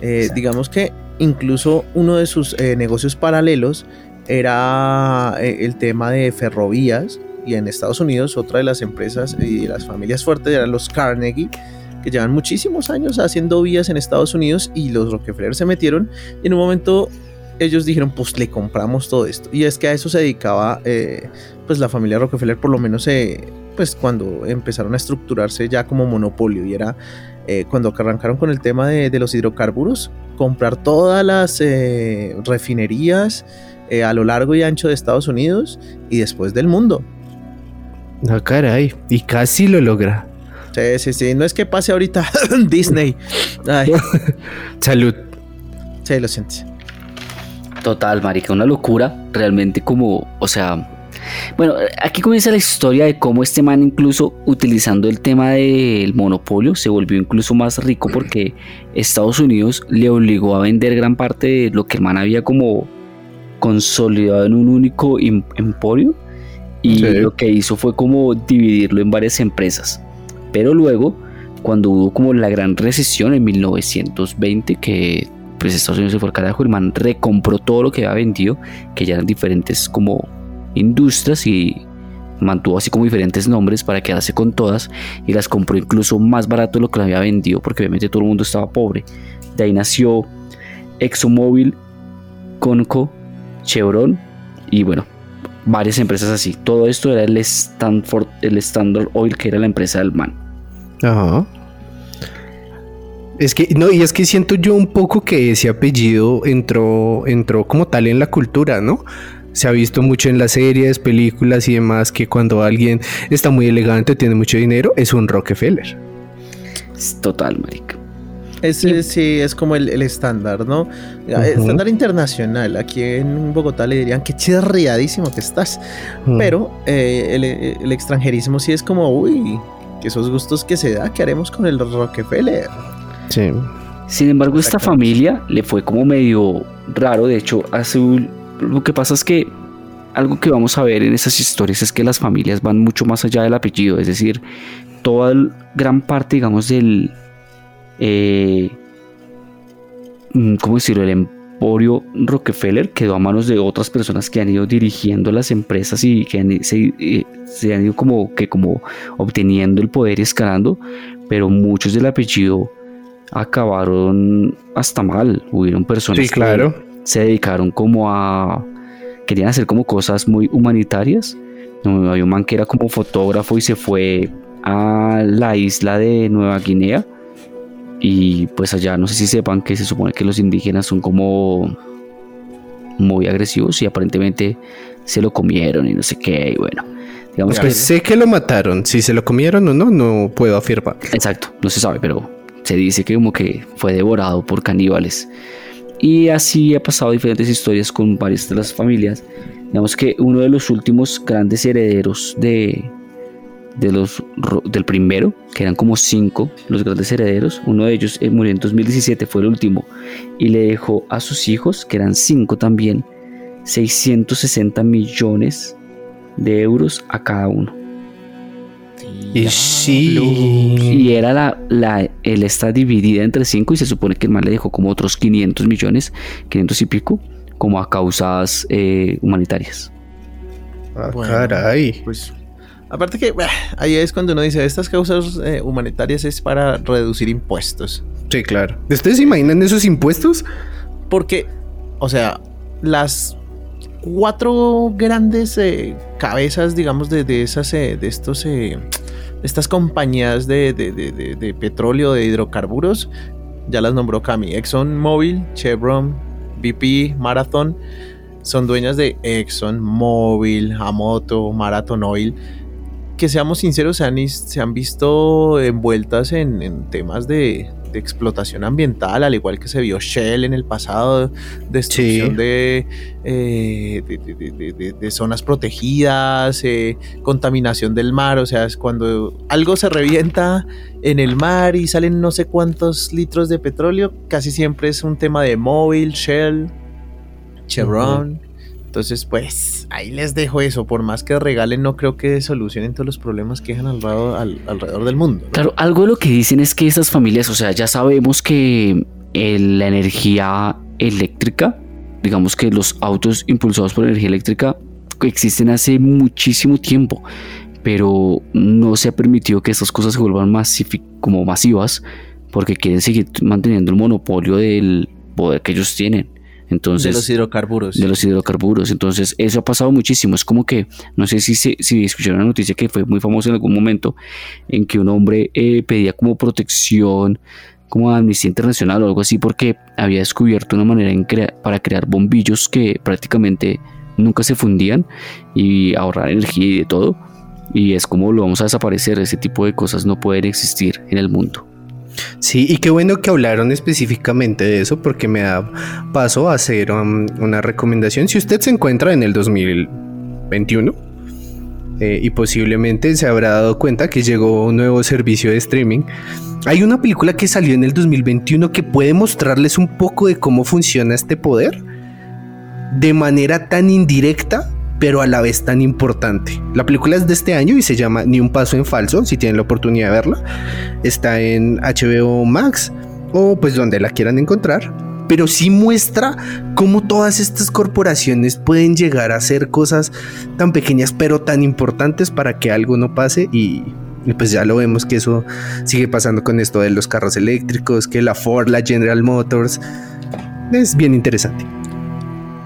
[SPEAKER 1] Eh, digamos que incluso uno de sus eh, negocios paralelos era eh, el tema de ferrovías y en Estados Unidos otra de las empresas y de las familias fuertes eran los Carnegie que llevan muchísimos años haciendo vías en Estados Unidos y los Rockefeller se metieron. Y en un momento ellos dijeron pues le compramos todo esto y es que a eso se dedicaba eh, pues la familia Rockefeller por lo menos eh, pues cuando empezaron a estructurarse ya como monopolio. Y era eh, cuando arrancaron con el tema de, los hidrocarburos comprar todas las eh, refinerías eh, a lo largo y ancho de Estados Unidos y después del mundo
[SPEAKER 6] Ah, caray. Y casi lo logra.
[SPEAKER 1] sí, sí, sí, no es que pase ahorita Disney Ay,
[SPEAKER 6] Salud.
[SPEAKER 1] sí, lo siento
[SPEAKER 7] Total, marica, una locura, realmente como, o sea, bueno, aquí comienza la historia de cómo este man incluso utilizando el tema del monopolio se volvió incluso más rico porque Estados Unidos le obligó a vender gran parte de lo que el man había como consolidado en un único em- emporio y
[SPEAKER 6] Sí.
[SPEAKER 7] lo que hizo fue como dividirlo en varias empresas. Pero luego, cuando hubo como la gran recesión en 1920, que pues Estados Unidos se fue al carajo, el man recompró todo lo que había vendido, que ya eran diferentes como industrias y mantuvo así como diferentes nombres para quedarse con todas y las compró incluso más barato de lo que lo había vendido porque obviamente todo el mundo estaba pobre. De ahí nació ExxonMobil, Conco, Chevron y bueno, varias empresas así. Todo esto era el Stanford, el Standard Oil que era la empresa del man.
[SPEAKER 6] Ajá. Es que, no, y es que siento yo un poco que ese apellido entró, entró como tal en la cultura, ¿no? Se ha visto mucho en las series, películas y demás que cuando alguien está muy elegante, tiene mucho dinero, es un Rockefeller.
[SPEAKER 7] Es total, marica.
[SPEAKER 1] Ese sí es como el, el estándar, ¿no?
[SPEAKER 6] Ujú.
[SPEAKER 1] Estándar internacional. Aquí en Bogotá le dirían que chirriadísimo que estás.
[SPEAKER 6] Mm.
[SPEAKER 1] Pero eh, el, el extranjerismo sí es como, uy, que esos gustos que se da, ¿qué haremos con el Rockefeller?
[SPEAKER 6] Sí.
[SPEAKER 7] Sin embargo, esta familia le fue como medio raro. De hecho, hace un- lo que pasa es que algo que vamos a ver en esas historias es que las familias van mucho más allá del apellido. Es decir, toda el- gran parte, digamos, del. Eh, mm, ¿Cómo decirlo? El emporio Rockefeller quedó a manos de otras personas que han ido dirigiendo las empresas y que han- se, eh, se han ido como que como obteniendo el poder y escalando. Pero muchos del apellido acabaron hasta mal. Hubieron personas
[SPEAKER 6] Sí, claro.
[SPEAKER 7] que se dedicaron como a... Querían hacer como cosas muy humanitarias. Había un man que era como fotógrafo y se fue a la isla de Nueva Guinea. Y pues allá no sé si sepan que se supone que los indígenas son como muy agresivos y aparentemente se lo comieron y no sé qué. Y bueno, digamos que
[SPEAKER 6] Pues sé que lo mataron. Si se lo comieron o no, no puedo afirmar.
[SPEAKER 7] Exacto, no se sabe, pero se dice que como que fue devorado por caníbales. Y así ha pasado diferentes historias con varias de las familias. Digamos que uno de los últimos grandes herederos de, de los, del primero, que eran como cinco los grandes herederos, uno de ellos eh, murió en 2017, fue el último, y le dejó a sus hijos, que eran cinco también, 660 millones de euros a cada uno.
[SPEAKER 6] Y sí.
[SPEAKER 7] Y era la, la, él está dividida entre cinco y se supone que el man le dejó como otros 500 millones, 500 y pico, como a causas eh, humanitarias.
[SPEAKER 6] Ah,
[SPEAKER 1] Bueno.
[SPEAKER 6] caray.
[SPEAKER 1] Pues Aparte que bah, ahí es cuando uno dice, estas causas eh, humanitarias es para reducir impuestos.
[SPEAKER 6] Sí, claro. ¿Ustedes se imaginan esos impuestos?
[SPEAKER 1] Porque, o sea, las cuatro grandes eh, cabezas, digamos, de, de esas, eh, de estos, estas compañías de, de- de- de- de petróleo, de hidrocarburos, ya las nombró Cami, ExxonMobil, Chevron, BP, Marathon, son dueñas de ExxonMobil, Amoto, Marathon Oil, que seamos sinceros, se han, se han visto envueltas en, en temas de, de explotación ambiental, al igual que se vio Shell en el pasado, destrucción
[SPEAKER 6] Sí.
[SPEAKER 1] de, eh, de, de- de- de- de- de zonas protegidas, eh, contaminación del mar, o sea, es cuando algo se revienta en el mar y salen no sé cuántos litros de petróleo, casi siempre es un tema de móvil, Shell, Chevron. Entonces, pues ahí les dejo eso. Por más que regalen, no creo que solucionen todos los problemas que dejan alrededor, al- alrededor del mundo.
[SPEAKER 7] Claro, algo de lo que dicen es que estas familias, o sea, ya sabemos que eh, la energía eléctrica, digamos que los autos impulsados por energía eléctrica existen hace muchísimo tiempo, pero no se ha permitido que estas cosas se vuelvan como masivas porque quieren seguir manteniendo el monopolio del poder que ellos tienen. Entonces,
[SPEAKER 1] de los hidrocarburos.
[SPEAKER 7] de los hidrocarburos. Entonces, eso ha pasado muchísimo. Es como que, no sé si, si escucharon la noticia que fue muy famosa en algún momento, en que un hombre eh, pedía como protección, como a Amnistía Internacional o algo así, porque había descubierto una manera crea- para crear bombillos que prácticamente nunca se fundían y ahorrar energía y de todo. Y es como lo vamos a desaparecer. Ese tipo de cosas no pueden existir en el mundo.
[SPEAKER 6] Sí, y qué bueno que hablaron específicamente de eso porque me da paso a hacer um, una recomendación. Si usted se encuentra en el 2021 eh, y posiblemente se habrá dado cuenta que llegó un nuevo servicio de streaming, hay una película que salió en el 2021 que puede mostrarles un poco de cómo funciona este poder de manera tan indirecta pero a la vez tan importante. La película es de este año y se llama Ni un paso en falso, si tienen la oportunidad de verla. Está en HBO Max o pues donde la quieran encontrar. Pero sí muestra cómo todas estas corporaciones pueden llegar a hacer cosas tan pequeñas pero tan importantes para que algo no pase y, y pues ya lo vemos que eso sigue pasando con esto de los carros eléctricos, que la Ford, la General Motors. Es bien interesante.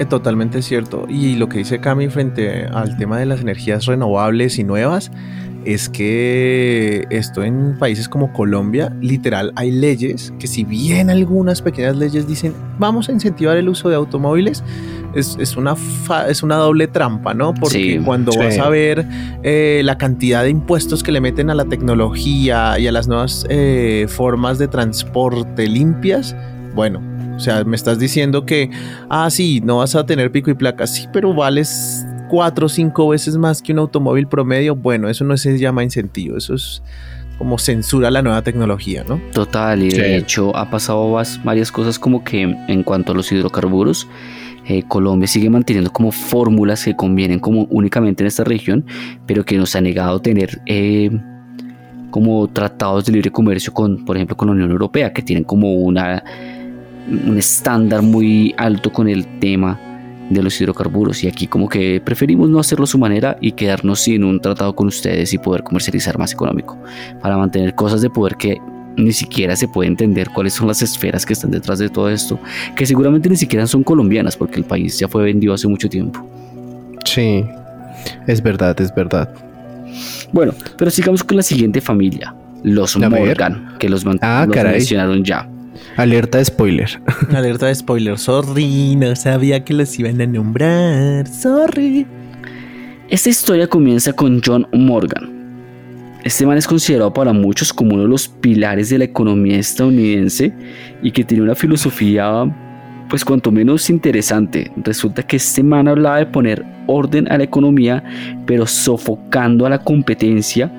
[SPEAKER 1] Totalmente cierto. Y lo que dice Cami frente al tema de las energías renovables y nuevas es que esto en países como Colombia, literal, hay leyes que si bien algunas pequeñas leyes dicen vamos a incentivar el uso de automóviles, es, es una, fa- es una doble trampa, ¿no? Porque
[SPEAKER 7] Sí,
[SPEAKER 1] cuando
[SPEAKER 6] sí.
[SPEAKER 1] vas a ver eh, la cantidad de impuestos que le meten a la tecnología y a las nuevas eh, formas de transporte limpias, bueno, o sea, me estás diciendo que, ah, sí, no vas a tener pico y placa, sí, pero vales cuatro o cinco veces más que un automóvil promedio. Bueno, eso no se llama incentivo, eso es como censura a la nueva tecnología, ¿no?
[SPEAKER 7] Total, y
[SPEAKER 6] Sí.
[SPEAKER 7] de hecho ha pasado varias cosas como que en cuanto a los hidrocarburos, eh, Colombia sigue manteniendo como fórmulas que convienen como únicamente en esta región, pero que nos ha negado tener eh, como tratados de libre comercio con, por ejemplo, con la Unión Europea, que tienen como una un estándar muy alto con el tema de los hidrocarburos y aquí como que preferimos no hacerlo a su manera y quedarnos sin un tratado con ustedes y poder comercializar más económico para mantener cosas de poder que ni siquiera se puede entender cuáles son las esferas que están detrás de todo esto, que seguramente ni siquiera son colombianas porque el país ya fue vendido hace mucho tiempo.
[SPEAKER 6] Sí, es verdad, es verdad.
[SPEAKER 7] Bueno, pero sigamos con la siguiente familia, los. Morgan, que los,
[SPEAKER 6] Ah,
[SPEAKER 7] los mencionaron ya.
[SPEAKER 6] Alerta de spoiler.
[SPEAKER 1] Alerta de spoiler, sorry, no sabía que los iban a nombrar, sorry.
[SPEAKER 7] Esta historia comienza con John Morgan. Este man es considerado para muchos como uno de los pilares de la economía estadounidense y que tiene una filosofía pues cuanto menos interesante. Resulta que este man hablaba de poner orden a la economía pero sofocando a la competencia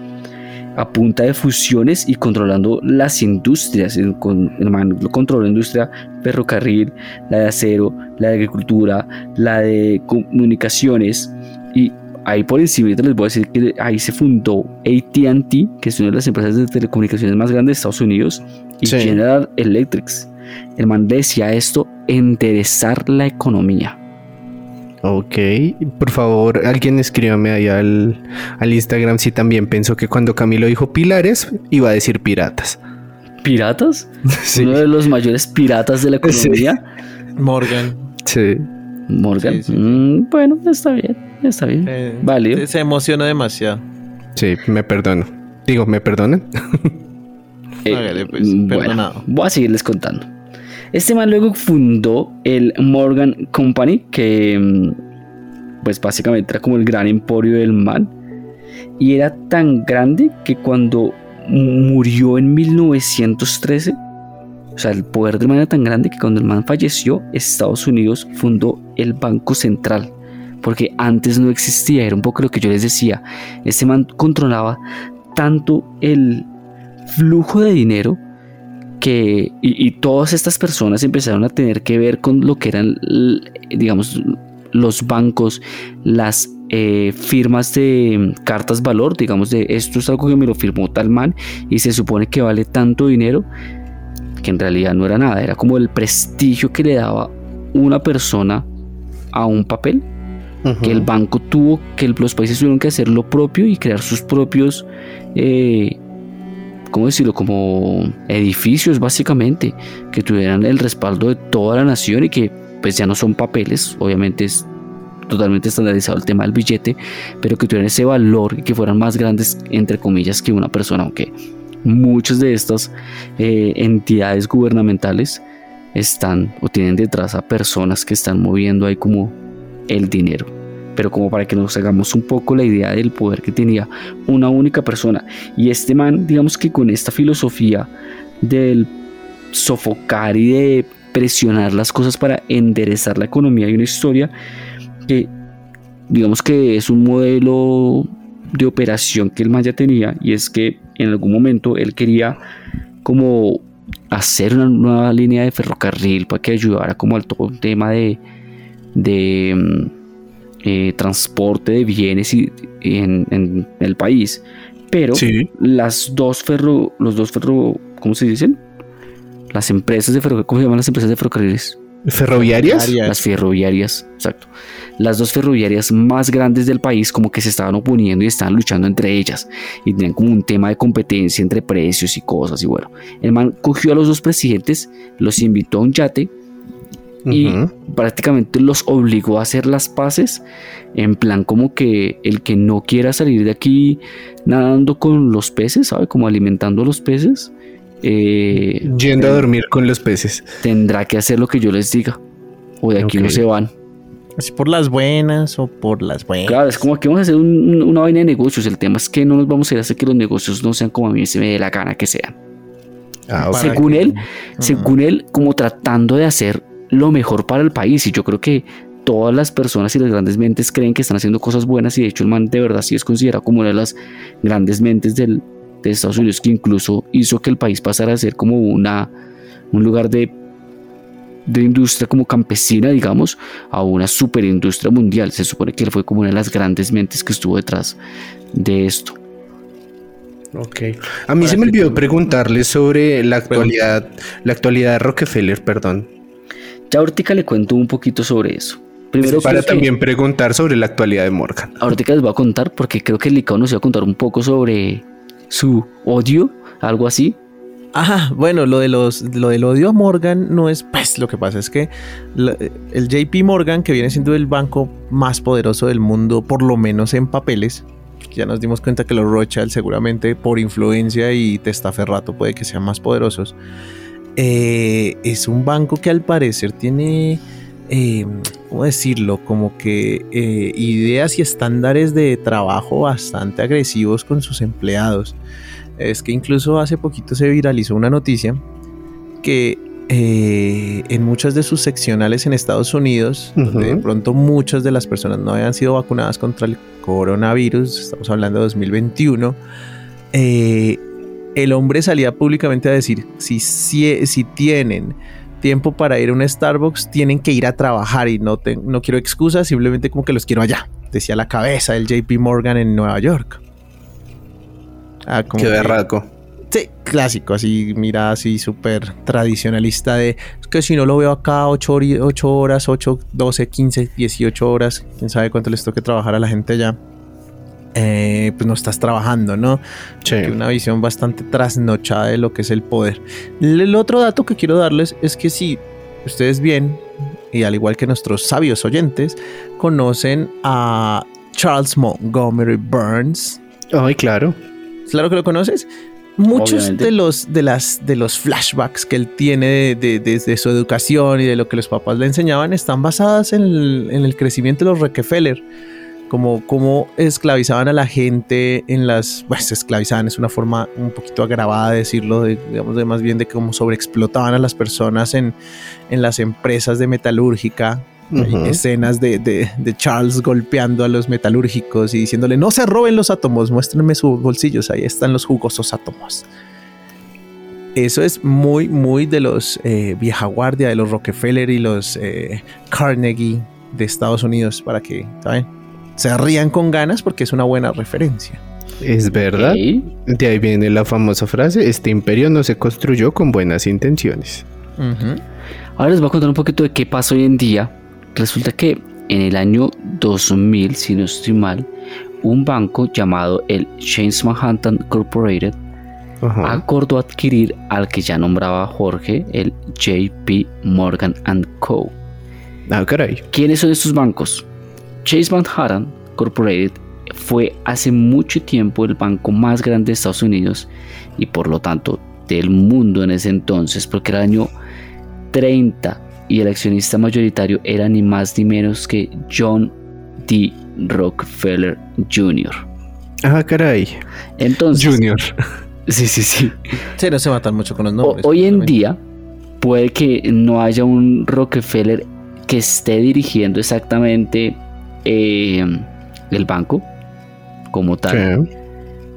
[SPEAKER 7] a punta de fusiones y controlando las industrias. Con- el man controló industria ferrocarril, la de acero, la de agricultura, la de comunicaciones y ahí por encima les voy a decir que ahí se fundó AT&T, que es una de las empresas de telecomunicaciones más grandes de Estados Unidos, y
[SPEAKER 6] Sí.
[SPEAKER 7] General Electric. El man decía esto, enderezar la economía.
[SPEAKER 6] Ok, por favor, alguien escríbame ahí al, al Instagram si también pensó que cuando Camilo dijo pilares iba a decir piratas.
[SPEAKER 7] ¿Piratas?
[SPEAKER 6] Sí.
[SPEAKER 7] Uno de los mayores piratas de la
[SPEAKER 6] Sí.
[SPEAKER 7] economía.
[SPEAKER 1] Morgan.
[SPEAKER 6] Sí.
[SPEAKER 7] Morgan.
[SPEAKER 1] Sí, sí.
[SPEAKER 7] Mm, bueno, está bien, está bien.
[SPEAKER 1] eh,
[SPEAKER 7] Válido.
[SPEAKER 1] se- Se emociona demasiado.
[SPEAKER 6] Sí, me perdono. Digo, ¿me perdonan?
[SPEAKER 7] Eh,
[SPEAKER 1] Hágale, pues,
[SPEAKER 7] bueno,
[SPEAKER 1] perdonado.
[SPEAKER 7] voy a seguirles contando. Este man luego fundó el Morgan Company, que mm, pues básicamente era como el gran emporio del man. Y era tan grande que cuando murió en 1913, o sea, el poder del man era tan grande que cuando el man falleció, Estados Unidos fundó el Banco Central. Porque antes no existía, era un poco lo que yo les decía. Este man controlaba tanto el flujo de dinero que y, y todas estas personas empezaron a tener que ver con lo que eran digamos los bancos las eh, firmas de cartas valor digamos de esto es algo que me lo firmó tal man y se supone que vale tanto dinero que en realidad no era nada era como el prestigio que le daba una persona a un papel que el banco tuvo, que los países tuvieron que hacer lo propio y crear sus propios, eh, ¿cómo decirlo? Como edificios básicamente, que tuvieran el respaldo de toda la nación y que pues ya no son papeles, obviamente es totalmente estandarizado el tema del billete, pero que tuvieran ese valor y que fueran más grandes, entre comillas, que una persona, aunque muchas de estas eh, entidades gubernamentales están o tienen detrás a personas que están moviendo ahí como el dinero. Pero como para que nos hagamos un poco la idea del poder que tenía una única persona. Y este man, digamos que con esta filosofía del sofocar y de presionar las cosas para enderezar la economía y una historia que digamos que es un modelo de operación que el man ya tenía y es que en algún momento él quería como hacer una nueva línea de ferrocarril para que ayudara como al todo el tema de, de mm, eh, transporte de bienes y, en, en el país pero
[SPEAKER 6] Sí.
[SPEAKER 7] las dos ferro los dos ferro ¿cómo se dicen? las empresas de ferrocarriles ¿cómo se llaman las empresas de ferrocarriles?
[SPEAKER 6] ¿Ferroviarias?
[SPEAKER 1] Ferroviarias.
[SPEAKER 7] las ferroviarias, exacto. Las dos ferroviarias más grandes del país como que se estaban oponiendo y estaban luchando entre ellas y tenían como un tema de competencia entre precios y cosas y bueno, el man cogió a los dos presidentes, los invitó a un yate y prácticamente los obligó a hacer las paces en plan como que el que no quiera salir de aquí nadando con los peces, ¿sabe? Como alimentando a los peces. eh,
[SPEAKER 6] Yendo a dormir con los peces.
[SPEAKER 7] tendrá que hacer lo que yo les diga. O de aquí no se van.
[SPEAKER 1] Así por las buenas o por las buenas.
[SPEAKER 7] Claro, es como que vamos a hacer un- un- una vaina de negocios. El tema es que no nos vamos a ir a hacer que los negocios no sean como a mí se me dé la gana que sean.
[SPEAKER 6] Ah,
[SPEAKER 7] según
[SPEAKER 1] que-
[SPEAKER 7] él, según él, como tratando de hacer lo mejor para el país. Y yo creo que todas las personas y las grandes mentes creen que están haciendo cosas buenas. Y de hecho, el man de verdad sí es considerado como una de las grandes mentes del, de Estados Unidos, que incluso hizo que el país pasara a ser como una, un lugar de de industria como campesina, digamos, a una superindustria mundial. Se supone que él fue como una de las grandes mentes que estuvo detrás de esto.
[SPEAKER 6] Ok. A mí se me olvidó preguntarle sobre la actualidad, la actualidad de Rockefeller, perdón.
[SPEAKER 7] Ya ahorita le cuento un poquito sobre eso. Primero
[SPEAKER 6] para
[SPEAKER 7] creo que-
[SPEAKER 6] también preguntar sobre la actualidad de Morgan.
[SPEAKER 7] ahorita les voy a contar porque creo que el Licao nos iba a contar un poco sobre su odio, algo así.
[SPEAKER 1] Ajá, bueno, lo de los lo del odio a Morgan no es pues lo que pasa es que el JP Morgan que viene siendo el banco más poderoso del mundo por lo menos en papeles, ya nos dimos cuenta que los Rothschild seguramente por influencia y testaferrato puede que sean más poderosos. Eh, es un banco que al parecer tiene eh, ¿cómo decirlo? Como que eh, ideas y estándares de trabajo bastante agresivos con sus empleados. Es que incluso hace poquito se viralizó una noticia que eh, en muchas de sus seccionales en Estados Unidos, donde de pronto muchas de las personas no habían sido vacunadas contra el coronavirus, estamos hablando de 2021, eh, el hombre salía públicamente a decir, si, si, si tienen tiempo para ir a un Starbucks, tienen que ir a trabajar y no, te- no quiero excusas, simplemente como que los quiero allá, decía la cabeza del JP Morgan en Nueva York. Ah, como
[SPEAKER 6] Qué berraco.
[SPEAKER 1] Sí, clásico, así, mira, así súper tradicionalista de es que si no lo veo acá 8, horas, 8, 12, 15, 18 horas, quién sabe cuánto les toque trabajar a la gente ya, eh, pues no estás trabajando, ¿no?
[SPEAKER 6] Sí.
[SPEAKER 1] Una visión bastante trasnochada de lo que es el poder. El otro dato que quiero darles es que si ustedes bien, y al igual que nuestros sabios oyentes, conocen a Charles Montgomery Burns,
[SPEAKER 6] Ay, claro.
[SPEAKER 1] Claro que lo conoces. Muchos
[SPEAKER 7] Obviamente.
[SPEAKER 1] de los, de, las, de los flashbacks que él tiene de, de- desde su educación y de lo que los papás le enseñaban están basadas en el, en el crecimiento de los Rockefeller. Como, como esclavizaban a la gente en las... Pues esclavizaban es una forma un poquito agravada de decirlo, de, digamos, de más bien de cómo sobreexplotaban a las personas en, en las empresas de metalúrgica.
[SPEAKER 6] Ujú.
[SPEAKER 1] escenas de, de- de Charles golpeando a los metalúrgicos y diciéndole no se roben los átomos, muéstrenme sus bolsillos, ahí están los jugosos átomos. Eso es muy, muy de los eh, vieja guardia, de los Rockefeller y los eh, Carnegie de Estados Unidos, para que, ¿saben? Se rían con ganas porque es una buena referencia.
[SPEAKER 6] Es verdad. De ahí viene la famosa frase, este imperio no se construyó con buenas intenciones.
[SPEAKER 7] Ahora les voy a contar un poquito de qué pasa hoy en día. Resulta que en el año 2000, si no estoy mal, un banco llamado el Chase Manhattan Corporated acordó adquirir al que ya nombraba Jorge, el JP Morgan Co.
[SPEAKER 6] Ah, caray.
[SPEAKER 7] ¿Quiénes son estos bancos? Chase Manhattan Corporated fue hace mucho tiempo el banco más grande de Estados Unidos y por lo tanto del mundo en ese entonces, porque era el año 30 y el accionista mayoritario era ni más ni menos que John D. Rockefeller Jr.
[SPEAKER 6] Ah, caray.
[SPEAKER 7] Entonces,
[SPEAKER 6] Junior.
[SPEAKER 7] sí, sí, sí.
[SPEAKER 1] Sí, no se matan mucho con los
[SPEAKER 7] O-
[SPEAKER 1] nombres.
[SPEAKER 7] hoy en día puede que no haya un Rockefeller que esté dirigiendo exactamente eh, el banco como tal,
[SPEAKER 6] Sí.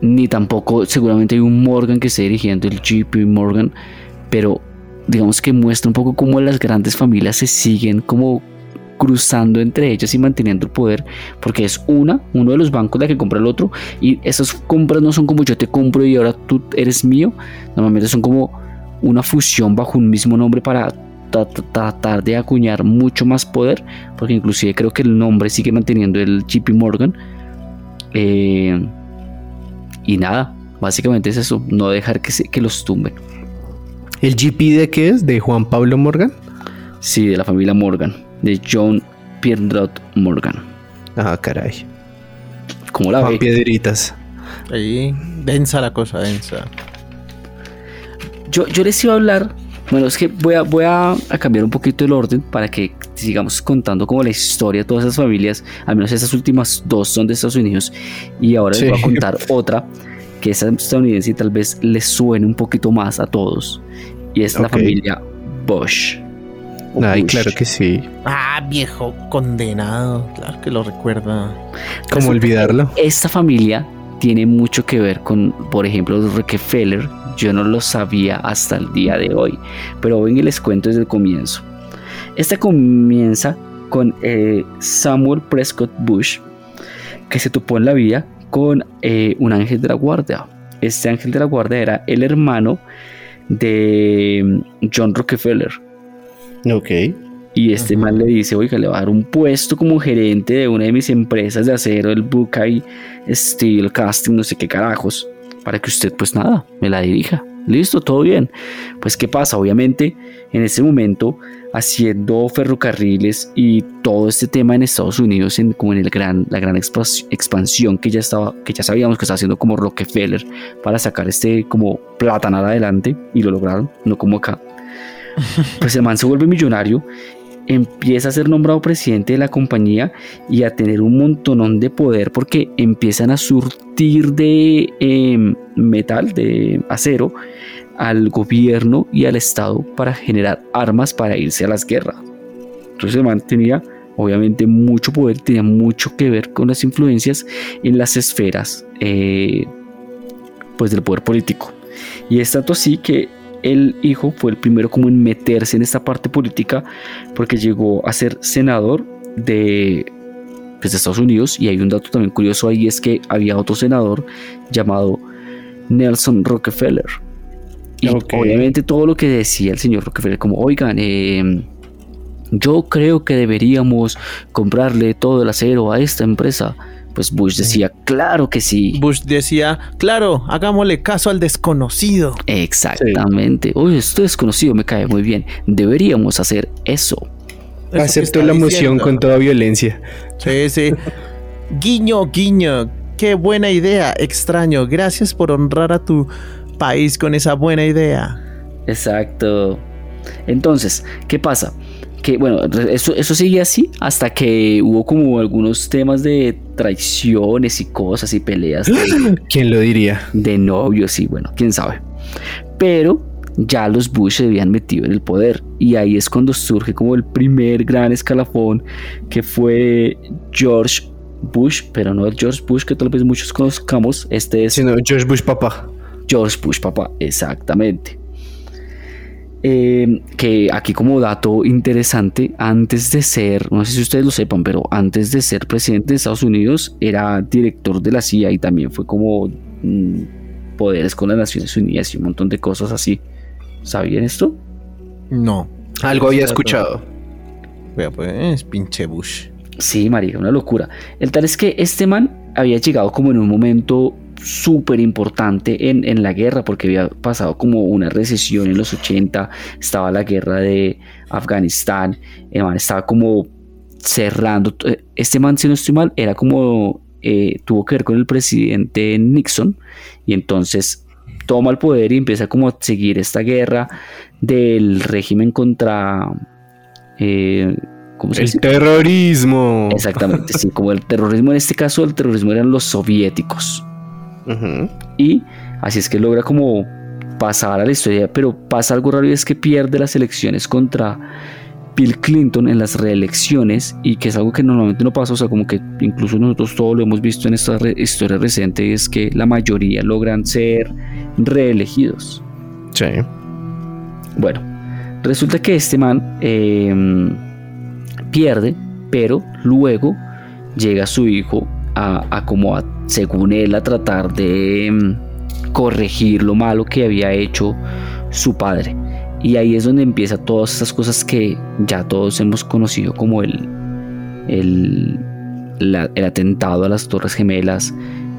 [SPEAKER 7] ni tampoco seguramente hay un Morgan que esté dirigiendo el JP Morgan, pero digamos que muestra un poco cómo las grandes familias se siguen como cruzando entre ellas y manteniendo el poder, porque es una, uno de los bancos la que compra el otro, y esas compras no son como yo te compro y ahora tú eres mío, normalmente son como una fusión bajo un mismo nombre para tratar de acuñar mucho más poder, porque inclusive creo que el nombre sigue manteniendo el JP Morgan. Eh, y nada, básicamente es eso, no dejar que, se- que los tumben.
[SPEAKER 6] ¿El GP de qué es? ¿De Juan Pablo Morgan?
[SPEAKER 7] Sí, de la familia Morgan, de John Pierrot Morgan.
[SPEAKER 6] Ah, caray.
[SPEAKER 7] ¿Cómo la
[SPEAKER 6] Juan
[SPEAKER 7] ve?
[SPEAKER 6] Piedritas.
[SPEAKER 1] Ahí, densa la cosa, densa.
[SPEAKER 7] Yo, yo les iba a hablar, bueno, es que voy a, voy a, a cambiar un poquito el orden para que sigamos contando como la historia de todas esas familias, al menos esas últimas dos son de Estados Unidos, y ahora
[SPEAKER 6] Sí.
[SPEAKER 7] les voy a contar otra que es estadounidense y tal vez les suene un poquito más a todos, y es la
[SPEAKER 6] Ok.
[SPEAKER 7] familia Bush.
[SPEAKER 6] Ay,
[SPEAKER 7] Bush.
[SPEAKER 6] claro que sí.
[SPEAKER 1] Ah, viejo condenado. Claro que lo recuerda.
[SPEAKER 6] ¿Cómo
[SPEAKER 7] Resulta
[SPEAKER 6] olvidarlo?
[SPEAKER 7] Esta familia tiene mucho que ver con, por ejemplo, los Rockefeller. Yo no lo sabía hasta el día de hoy, pero ven y les cuento desde el comienzo. Esta comienza con eh, Samuel Prescott Bush, que se topó en la vida con eh, un ángel de la guardia. Este ángel de la guardia era el hermano de mm, John Rockefeller.
[SPEAKER 6] Ok.
[SPEAKER 7] Y este man le dice, oiga, le va a dar un puesto como gerente de una de mis empresas de acero, el Buckeye Steel Casting, no sé qué carajos, para que usted pues nada, me la dirija. Listo, todo bien. Pues qué pasa, obviamente en ese momento haciendo ferrocarriles y todo este tema en Estados Unidos, en, como en el gran, la gran expansión que ya estaba, que ya sabíamos que estaba haciendo como Rockefeller para sacar este como platanar adelante y lo lograron, no como acá. Pues el man se vuelve millonario empieza a ser nombrado presidente de la compañía y a tener un montonón de poder porque empiezan a surtir de eh, metal, de acero, al gobierno y al Estado para generar armas para irse a las guerras. Entonces el man tenía obviamente mucho poder, tenía mucho que ver con las influencias en las esferas eh, pues del poder político. Y es tanto así que el hijo fue el primero como en meterse en esta parte política porque llegó a ser senador de, pues, de Estados Unidos y hay un dato también curioso ahí es que había otro senador llamado Nelson Rockefeller. Y obviamente todo lo que decía el señor Rockefeller, como, oigan, eh, yo creo que deberíamos comprarle todo el acero a esta empresa. Pues Bush decía, claro que sí.
[SPEAKER 1] Bush decía, claro, hagámosle caso al desconocido.
[SPEAKER 7] Exactamente. Oye, esto desconocido me cae muy bien. Deberíamos hacer eso.
[SPEAKER 1] Eso
[SPEAKER 6] Aceptó la moción
[SPEAKER 1] diciendo.
[SPEAKER 6] con toda violencia.
[SPEAKER 1] Sí, sí. Guiño, guiño. Qué buena idea. Extraño. Gracias por honrar a tu país con esa buena idea.
[SPEAKER 7] Exacto. Entonces, ¿qué pasa? Que bueno, eso, eso sigue así hasta que hubo como algunos temas de traiciones y cosas y peleas de,
[SPEAKER 6] ¿Quién lo diría?
[SPEAKER 7] de novios y bueno, quién sabe. Pero ya los Bush se habían metido en el poder y ahí es cuando surge como el primer gran escalafón que fue George Bush, pero no el George Bush que tal vez muchos conozcamos, este es
[SPEAKER 6] Sino George Bush papá.
[SPEAKER 7] George Bush, papá, exactamente. Eh, que aquí como dato interesante, antes de ser, no sé si ustedes lo sepan, pero antes de ser presidente de Estados Unidos era director de la CIA y también fue como mm, poderes con las Naciones Unidas y un montón de cosas así. ¿Sabían esto?
[SPEAKER 1] No.
[SPEAKER 6] Algo había escuchado.
[SPEAKER 1] Vea, pues, pinche Bush.
[SPEAKER 7] Sí, marica, una locura. El tal es que este man había llegado como en un momento súper importante en, en la guerra porque había pasado como una recesión en los 80, estaba la guerra de Afganistán, el man estaba como cerrando, eh, este man si no estoy mal era como, eh, tuvo que ver con el presidente Nixon y entonces toma el poder y empieza como a seguir esta guerra del régimen contra... Eh, ¿cómo se
[SPEAKER 6] El
[SPEAKER 7] dice?
[SPEAKER 6] terrorismo.
[SPEAKER 7] Exactamente, sí, como el terrorismo, en este caso el terrorismo eran los soviéticos. Y así es que logra como pasar a la historia, pero pasa algo raro y es que pierde las elecciones contra Bill Clinton en las reelecciones y que es algo que normalmente no pasa, o sea, como que incluso nosotros todo lo hemos visto en esta re- historia reciente, y es que la mayoría logran ser reelegidos.
[SPEAKER 6] Sí.
[SPEAKER 7] Bueno, resulta que este man eh, pierde, pero luego llega su hijo a, a como a, según él, a tratar de mm, corregir lo malo que había hecho su padre. Y ahí es donde empieza todas esas cosas que ya todos hemos conocido como el, el, la- el atentado a las Torres Gemelas,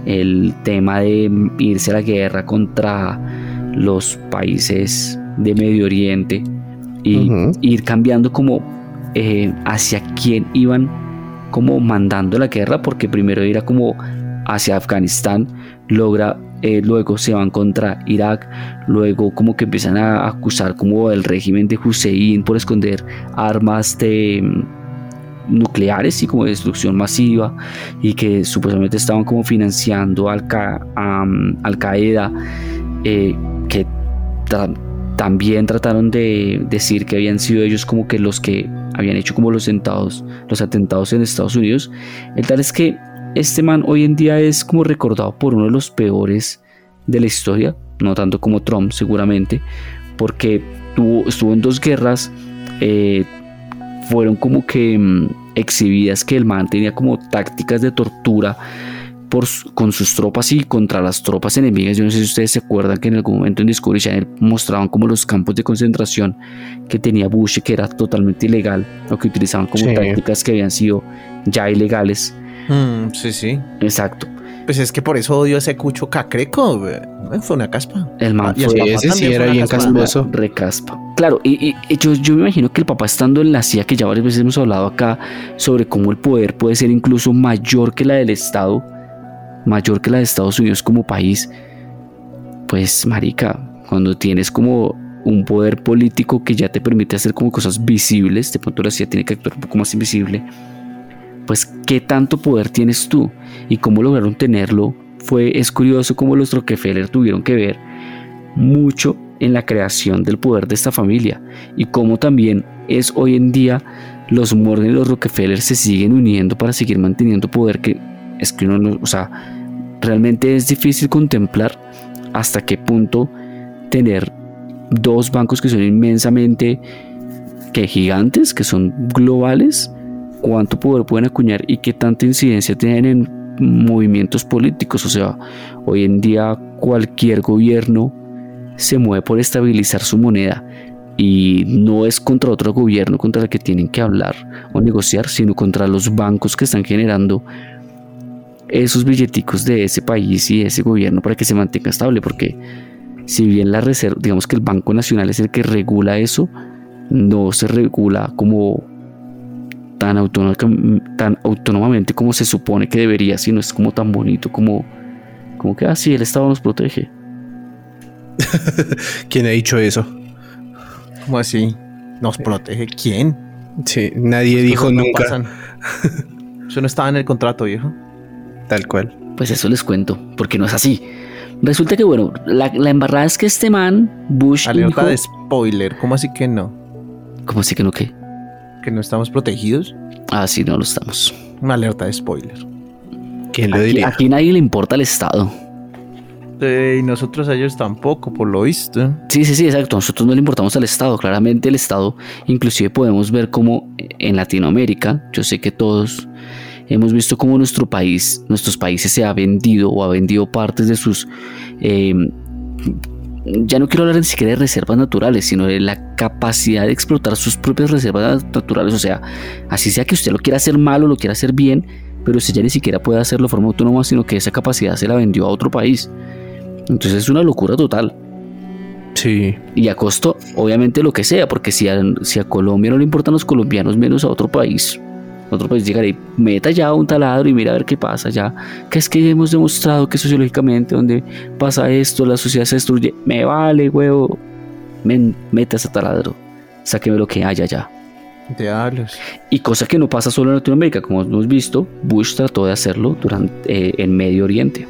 [SPEAKER 7] el tema de irse a la guerra contra los países de Medio Oriente y ir cambiando como eh, hacia quién iban como mandando la guerra porque primero era como hacia Afganistán logra eh, luego se van contra Irak luego como que empiezan a acusar como el régimen de Hussein por esconder armas de mm, nucleares y como de destrucción masiva y que supuestamente estaban como financiando al, al Qaeda eh, que también trataron de decir que habían sido ellos como que los que habían hecho como los atentados, los atentados en Estados Unidos. El tal es que este man hoy en día es como recordado por uno de los peores de la historia, no tanto como Trump seguramente, porque tuvo, estuvo en dos guerras, eh, fueron como que mm, exhibidas que el man tenía como tácticas de tortura por, con sus tropas y contra las tropas enemigas. Yo no sé si ustedes se acuerdan que en algún momento en Discovery Channel mostraban como los campos de concentración que tenía Bush y que era totalmente ilegal, o que utilizaban como
[SPEAKER 6] Sí.
[SPEAKER 7] tácticas que habían sido ya ilegales.
[SPEAKER 1] Mm, sí, sí.
[SPEAKER 7] Exacto.
[SPEAKER 1] Pues es que por eso odio a ese cucho cacreco. güey. Fue una caspa.
[SPEAKER 7] El man
[SPEAKER 1] Y
[SPEAKER 7] fue
[SPEAKER 1] papá
[SPEAKER 6] ese sí era bien casposo.
[SPEAKER 7] recaspa. Claro, y, y- y yo, yo me imagino que el papá estando en la CIA, que ya varias veces hemos hablado acá sobre cómo el poder puede ser incluso mayor que la del Estado, mayor que la de Estados Unidos como país, pues marica, cuando tienes como un poder político que ya te permite hacer como cosas visibles, de pronto la CIA tiene que actuar un poco más invisible, pues qué tanto poder tienes tú y cómo lograron tenerlo, fue, es curioso cómo los Rockefeller tuvieron que ver mucho en la creación del poder de esta familia y cómo también es hoy en día los Morgan y los Rockefeller se siguen uniendo para seguir manteniendo poder que es que uno no, o sea, realmente es difícil contemplar hasta qué punto tener dos bancos que son inmensamente que gigantes, que son globales, cuánto poder pueden acuñar y qué tanta incidencia tienen en movimientos políticos. O sea, hoy en día cualquier gobierno se mueve por estabilizar su moneda y no es contra otro gobierno contra el que tienen que hablar o negociar, sino contra los bancos que están generando esos billeticos de ese país y ese gobierno para que se mantenga estable, porque si bien la reserva, digamos que el Banco Nacional es el que regula eso, no se regula como tan, autónoma- tan autónomamente como se supone que debería, sino es como tan bonito como, como que así el Estado nos protege.
[SPEAKER 6] ¿Quién ha dicho eso?
[SPEAKER 1] ¿Cómo así? ¿Nos protege quién?
[SPEAKER 6] Sí, nadie dijo
[SPEAKER 1] no
[SPEAKER 6] nunca.
[SPEAKER 1] Eso no estaba en el contrato, viejo.
[SPEAKER 6] Tal cual.
[SPEAKER 7] Pues eso les cuento, porque no es así. Resulta que, bueno, la, la embarrada es que este man, Bush,
[SPEAKER 1] Alerta de spoiler. ¿Cómo así que no?
[SPEAKER 7] ¿Cómo así que no qué?
[SPEAKER 1] ¿Que no estamos protegidos?
[SPEAKER 7] Ah, sí, no lo estamos.
[SPEAKER 1] Una alerta de spoiler.
[SPEAKER 6] ¿Quién lo
[SPEAKER 7] Aquí,
[SPEAKER 6] diría?
[SPEAKER 7] aquí nadie le importa al Estado.
[SPEAKER 1] Eh, y nosotros a ellos tampoco, por lo visto.
[SPEAKER 7] Sí, sí, sí, exacto. Nosotros no le importamos al Estado. Claramente el Estado, inclusive podemos ver cómo en Latinoamérica, yo sé que todos hemos visto cómo nuestro país, nuestros países se ha vendido o ha vendido partes de sus... eh, ya no quiero hablar ni siquiera de reservas naturales, sino de la capacidad de explotar sus propias reservas naturales. O sea, así sea que usted lo quiera hacer mal o lo quiera hacer bien, pero usted ya ni siquiera puede hacerlo de forma autónoma, sino que esa capacidad se la vendió a otro país. Entonces es una locura total.
[SPEAKER 6] Sí.
[SPEAKER 7] Y a costo, obviamente, lo que sea, porque si a, si a Colombia no le importan los colombianos, menos a otro país. Otro país llegará y meta ya un taladro y mira a ver qué pasa ya. Que es que hemos demostrado que sociológicamente donde pasa esto, la sociedad se destruye. Me vale, huevo. Men, meta ese taladro. Sáqueme lo que haya ya.
[SPEAKER 1] Diablos.
[SPEAKER 7] Y cosa que no pasa solo en Latinoamérica, como hemos visto, Bush trató de hacerlo durante, eh, en Medio Oriente.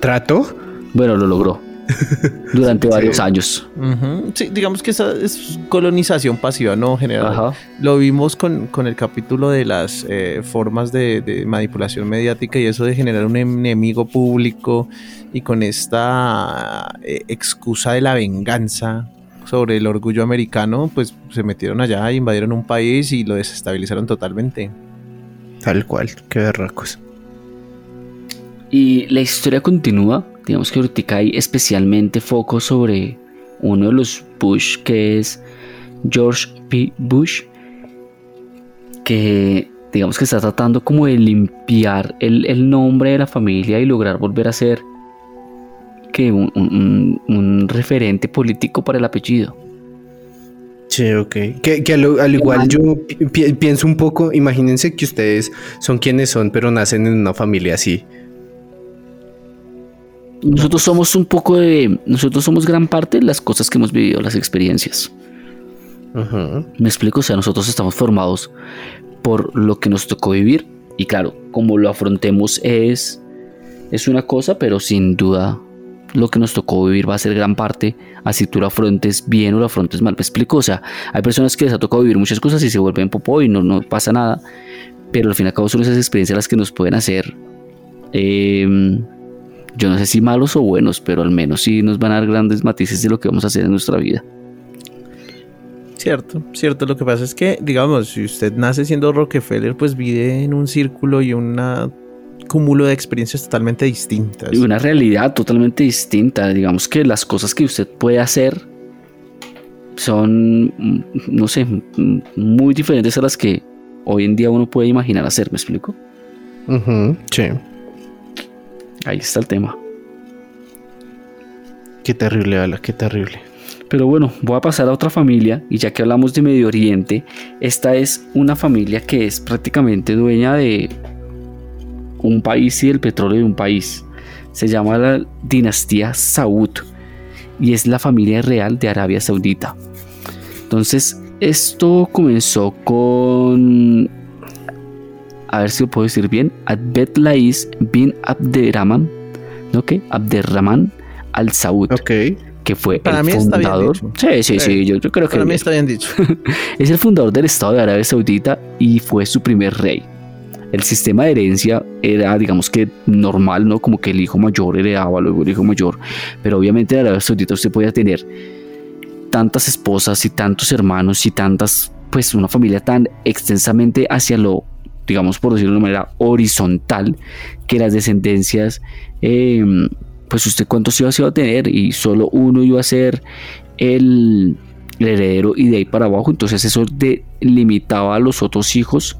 [SPEAKER 6] ¿Trato?
[SPEAKER 7] Bueno, lo logró. Durante varios años.
[SPEAKER 1] Sí, digamos que esa es colonización pasiva, no general.
[SPEAKER 7] Ajá.
[SPEAKER 1] Lo vimos con, con el capítulo de las eh, formas de, de manipulación mediática y eso de generar un enemigo público y con esta eh, excusa de la venganza sobre el orgullo americano, pues se metieron allá, invadieron un país y lo desestabilizaron totalmente.
[SPEAKER 6] Tal cual. Qué berracos.
[SPEAKER 7] Y la historia continúa. Digamos que ahorita hay especialmente foco sobre uno de los Bush, que es George P. Bush, que digamos que está tratando como de limpiar el, el nombre de la familia y lograr volver a ser que un, un- referente político para el apellido.
[SPEAKER 6] Sí, ok. Que, que al, al igual yo pi- pi- pienso un poco, imagínense que ustedes son quienes son, pero nacen en una familia así.
[SPEAKER 7] Nosotros somos un poco de... Nosotros somos gran parte de las cosas que hemos vivido, las experiencias.
[SPEAKER 6] Ujú.
[SPEAKER 7] Me explico, o sea, nosotros estamos formados por lo que nos tocó vivir y claro, como lo afrontemos es es una cosa, pero sin duda lo que nos tocó vivir va a ser gran parte, así tú lo afrontes bien o lo afrontes mal. Me explico, o sea, hay personas que les ha tocado vivir muchas cosas y se vuelven popó y no, no pasa nada, pero al fin y al cabo son esas experiencias las que nos pueden hacer, eh, yo no sé si malos o buenos, pero al menos sí nos van a dar grandes matices de lo que vamos a hacer en nuestra vida.
[SPEAKER 1] Cierto, cierto. Lo que pasa es que, digamos, si usted nace siendo Rockefeller, pues vive en un círculo y un cúmulo de experiencias totalmente distintas.
[SPEAKER 7] y una realidad totalmente distinta. Digamos que las cosas que usted puede hacer son, mm, no sé, mm, muy diferentes a las que hoy en día uno puede imaginar hacer. ¿Me explico?
[SPEAKER 6] Sí.
[SPEAKER 7] Ahí está el tema.
[SPEAKER 6] Qué terrible, Ala, qué terrible.
[SPEAKER 7] Pero bueno, voy a pasar a otra familia y ya que hablamos de Medio Oriente, esta es una familia que es prácticamente dueña de un país y del petróleo de un país. Se llama la dinastía Saud y es la familia real de Arabia Saudita. Entonces, esto comenzó con a ver si lo puedo decir bien, Abed Lais bin Abderrahman, ¿no qué? Abderrahman al Saud
[SPEAKER 6] Ok.
[SPEAKER 7] que fue
[SPEAKER 1] Para
[SPEAKER 7] el
[SPEAKER 1] mí está bien
[SPEAKER 7] fundador. Sí, sí, sí, yo, yo creo que
[SPEAKER 1] Para mí está bien dicho.
[SPEAKER 7] es el fundador del Estado de Arabia Saudita y fue su primer rey. El sistema de herencia era, digamos que normal, ¿no? Como que el hijo mayor heredaba luego el hijo mayor. Pero obviamente en Arabia Saudita usted podía tener tantas esposas y tantos hermanos y tantas, pues una familia tan extensamente hacia lo digamos por decirlo de una manera horizontal, que las descendencias, eh, pues usted cuántos hijos iba a tener y solo uno iba a ser el, el heredero y de ahí para abajo, entonces eso de, limitaba a los otros hijos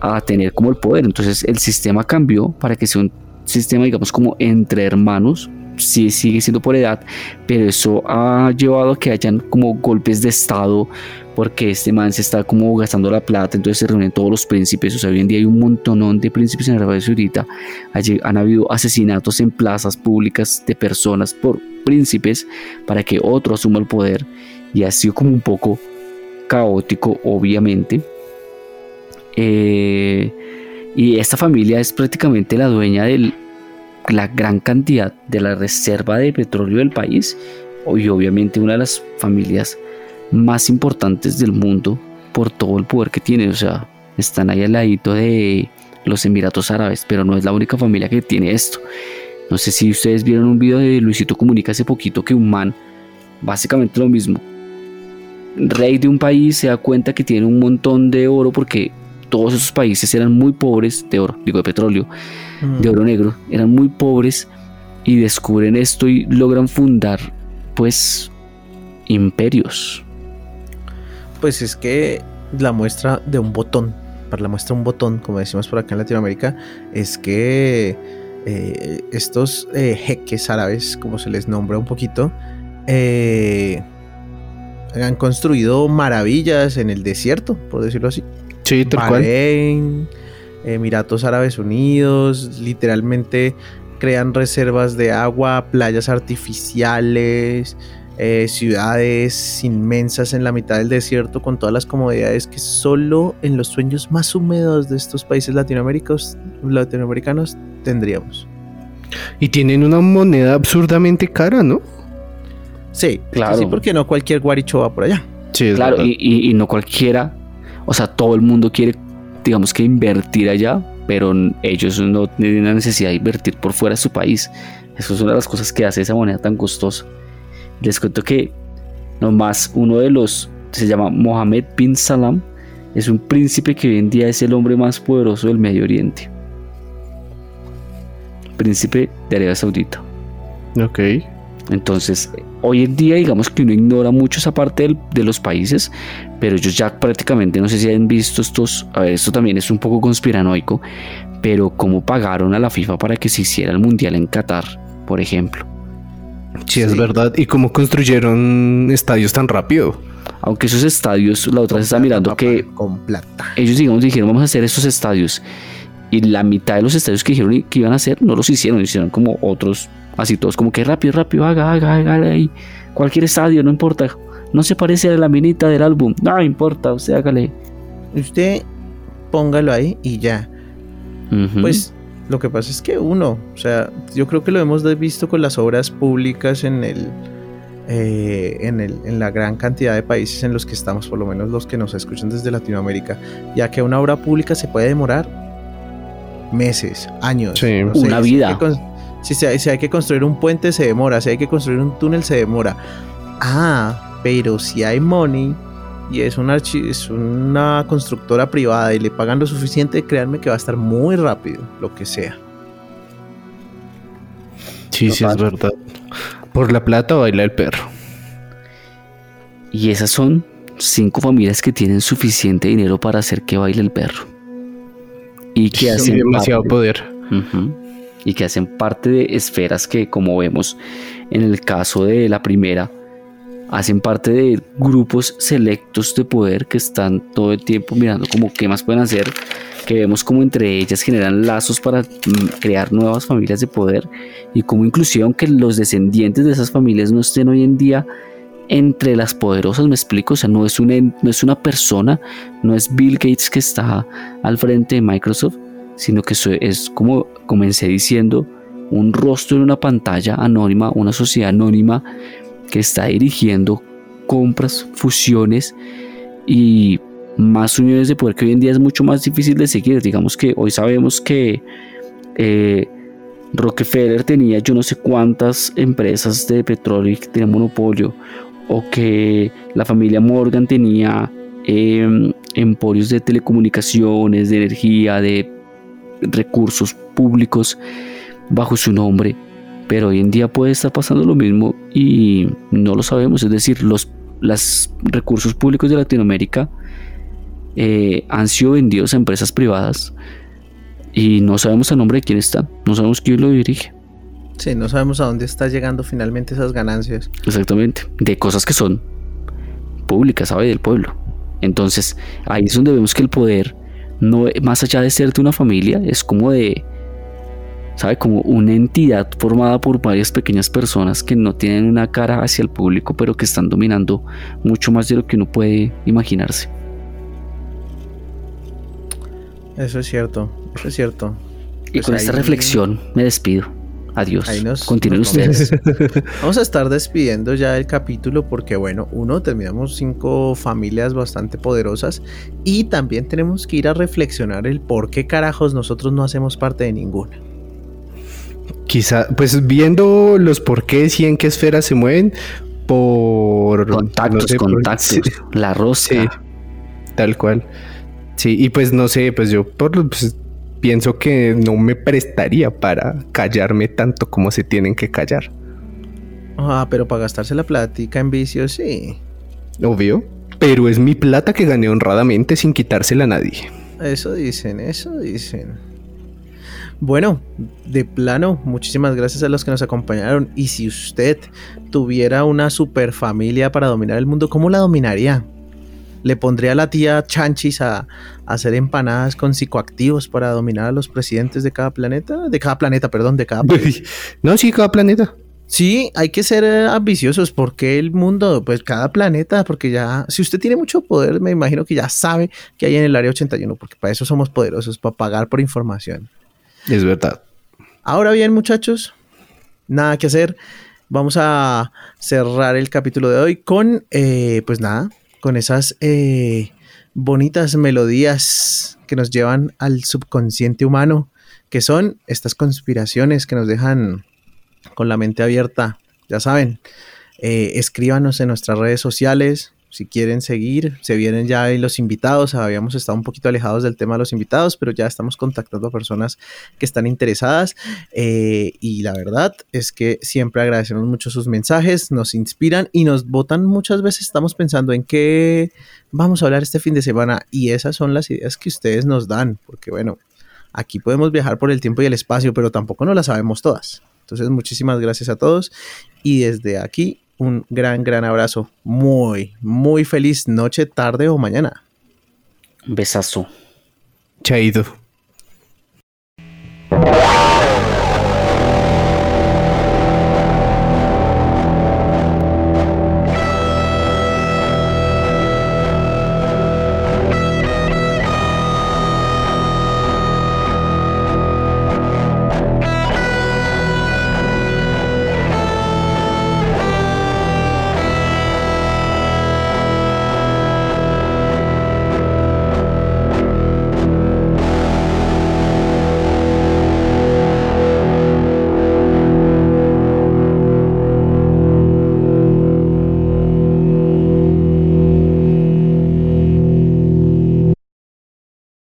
[SPEAKER 7] a tener como el poder, entonces el sistema cambió para que sea un sistema digamos como entre hermanos, sí sigue siendo por edad, pero eso ha llevado a que hayan como golpes de estado porque este man se está como gastando la plata, entonces se reúnen todos los príncipes, o sea, hoy en día hay un montonón de príncipes en Arabia Saudita, Allí han habido asesinatos en plazas públicas de personas por príncipes para que otro asuma el poder y ha sido como un poco caótico, obviamente. Eh, y esta familia es prácticamente la dueña de la gran cantidad de la reserva de petróleo del país y obviamente una de las familias más importantes del mundo por todo el poder que tiene. O sea, están ahí al ladito de los Emiratos Árabes, pero no es la única familia que tiene esto. No sé si ustedes vieron un video de Luisito Comunica hace poquito que un man, básicamente lo mismo, rey de un país se da cuenta que tiene un montón de oro porque todos esos países eran muy pobres de oro, digo de petróleo, de oro negro, eran muy pobres y descubren esto y logran fundar pues imperios.
[SPEAKER 1] Pues es que la muestra de un botón, para la muestra de un botón, como decimos por acá en Latinoamérica, es que eh, estos eh, jeques árabes, como se les nombra un poquito, eh, han construido maravillas en el desierto, por decirlo así.
[SPEAKER 6] Sí, tal
[SPEAKER 1] Bahrein, Emiratos Árabes Unidos, literalmente crean reservas de agua, playas artificiales, eh, ciudades inmensas en la mitad del desierto con todas las comodidades que solo en los sueños más húmedos de estos países latinoamericanos, latinoamericanos tendríamos.
[SPEAKER 6] Y tienen una moneda absurdamente cara, ¿no?
[SPEAKER 1] Sí, claro. Sí, porque no cualquier guaricho va por allá.
[SPEAKER 7] Sí, claro, y, y, y no cualquiera, o sea, todo el mundo quiere, digamos que invertir allá, pero ellos no tienen la necesidad de invertir por fuera de su país. Eso es una de las cosas que hace esa moneda tan costosa. Les cuento que nomás uno de los, se llama Mohammed bin Salam, es un príncipe que hoy en día es el hombre más poderoso del Medio Oriente. Príncipe de Arabia Saudita.
[SPEAKER 6] Ok.
[SPEAKER 7] Entonces, hoy en día digamos que uno ignora mucho esa parte del, de los países, pero ellos ya prácticamente, no sé si han visto estos, a ver, esto también es un poco conspiranoico, pero cómo pagaron a la FIFA para que se hiciera el Mundial en Qatar, por ejemplo.
[SPEAKER 6] Sí, es verdad. ¿Y cómo construyeron estadios tan rápido?
[SPEAKER 7] Aunque esos estadios, la otra vez está mirando que
[SPEAKER 1] con plata.
[SPEAKER 7] ellos digamos dijeron vamos a hacer esos estadios y la mitad de los estadios que dijeron que iban a hacer no los hicieron, hicieron como otros, así todos como que rápido, rápido, haga, haga, haga, ahí. Cualquier estadio, no importa. No se parece a la minita del álbum, no importa, usted hágale.
[SPEAKER 1] Usted póngalo ahí y ya. Uh -huh. Pues lo que pasa es que uno, o sea, yo creo que lo hemos visto con las obras públicas en el, eh, en, el, en la gran cantidad de países en los que estamos, por lo menos los que nos escuchan desde Latinoamérica, ya que una obra pública se puede demorar meses, años,
[SPEAKER 7] sí. no sé, una vida.
[SPEAKER 1] Si, si, si hay que construir un puente se demora, si hay que construir un túnel se demora. Ah, pero si hay money y es una, es una constructora privada y le pagan lo suficiente, créanme que va a estar muy rápido, lo que sea.
[SPEAKER 6] Sí, Total. sí, es verdad. Por la plata baila el perro.
[SPEAKER 7] Y esas son cinco familias que tienen suficiente dinero para hacer que baile el perro. Y que hacen
[SPEAKER 6] demasiado parte, poder.
[SPEAKER 7] Uh -huh, y que hacen parte de esferas que, como vemos en el caso de la primera, hacen parte de grupos selectos de poder que están todo el tiempo mirando como qué más pueden hacer, que vemos como entre ellas generan lazos para crear nuevas familias de poder y como inclusive aunque los descendientes de esas familias no estén hoy en día entre las poderosas, me explico, o sea, no es una, no es una persona, no es Bill Gates que está al frente de Microsoft, sino que es como comencé diciendo, un rostro en una pantalla anónima, una sociedad anónima que está dirigiendo compras, fusiones y más uniones de poder que hoy en día es mucho más difícil de seguir. Digamos que hoy sabemos que eh, Rockefeller tenía yo no sé cuántas empresas de petróleo que tenía monopolio o que la familia Morgan tenía eh, emporios de telecomunicaciones, de energía, de recursos públicos bajo su nombre. Pero hoy en día puede estar pasando lo mismo y no lo sabemos. Es decir, los recursos públicos de Latinoamérica eh, han sido vendidos a empresas privadas y no sabemos a nombre de quién están, no sabemos quién lo dirige.
[SPEAKER 1] Sí, no sabemos a dónde está llegando finalmente esas ganancias.
[SPEAKER 7] Exactamente, de cosas que son públicas, ¿sabe? Del pueblo. Entonces, ahí es donde vemos que el poder, no, más allá de ser de una familia, es como de, ¿sabe? Como una entidad formada por varias pequeñas personas que no tienen una cara hacia el público, pero que están dominando mucho más de lo que uno puede imaginarse.
[SPEAKER 1] Eso es cierto, eso es cierto.
[SPEAKER 7] Y pues con esta reflexión me despido. Adiós. Continúen ustedes.
[SPEAKER 1] Vamos a estar despidiendo ya el capítulo porque, bueno, uno, terminamos cinco familias bastante poderosas y también tenemos que ir a reflexionar el por qué carajos nosotros no hacemos parte de ninguna.
[SPEAKER 6] Quizá, pues viendo los porqués y en qué esfera se mueven, por
[SPEAKER 7] contactos, contactos, la rosca.
[SPEAKER 6] tal cual. Sí, y pues no sé, pues yo por, pues, pienso que no me prestaría para callarme tanto como se tienen que callar.
[SPEAKER 1] Ah, pero para gastarse la plática en vicios, sí.
[SPEAKER 6] Obvio. Pero es mi plata que gané honradamente sin quitársela a nadie.
[SPEAKER 1] Eso dicen, eso dicen. Bueno, de plano, muchísimas gracias a los que nos acompañaron. Y si usted tuviera una super familia para dominar el mundo, ¿cómo la dominaría? le pondría a la tía Chanchis a, hacer empanadas con psicoactivos para dominar a los presidentes de cada planeta, de cada planeta, perdón, de cada país.
[SPEAKER 6] No, sí, cada planeta.
[SPEAKER 1] Sí, hay que ser eh, ambiciosos porque el mundo, pues cada planeta, porque ya, si usted tiene mucho poder, me imagino que ya sabe que hay en el área 81, porque para eso somos poderosos, para pagar por información.
[SPEAKER 6] Es verdad.
[SPEAKER 1] Ahora bien, muchachos, nada que hacer. Vamos a cerrar el capítulo de hoy con, eh, pues nada, con esas eh, bonitas melodías que nos llevan al subconsciente humano, que son estas conspiraciones que nos dejan con la mente abierta. Ya saben, eh, escríbanos en nuestras redes sociales, si quieren seguir, se vienen ya los invitados. Habíamos estado un poquito alejados del tema de los invitados, pero ya estamos contactando a personas que están interesadas. Eh, y la verdad es que siempre agradecemos mucho sus mensajes, nos inspiran y nos votan muchas veces. Estamos pensando en qué vamos a hablar este fin de semana y esas son las ideas que ustedes nos dan, porque bueno, aquí podemos viajar por el tiempo y el espacio, pero tampoco no las sabemos todas. Entonces, muchísimas gracias a todos y desde aquí un gran, gran abrazo. Muy, muy feliz noche, tarde o mañana.
[SPEAKER 7] Besazo.
[SPEAKER 6] Chaito.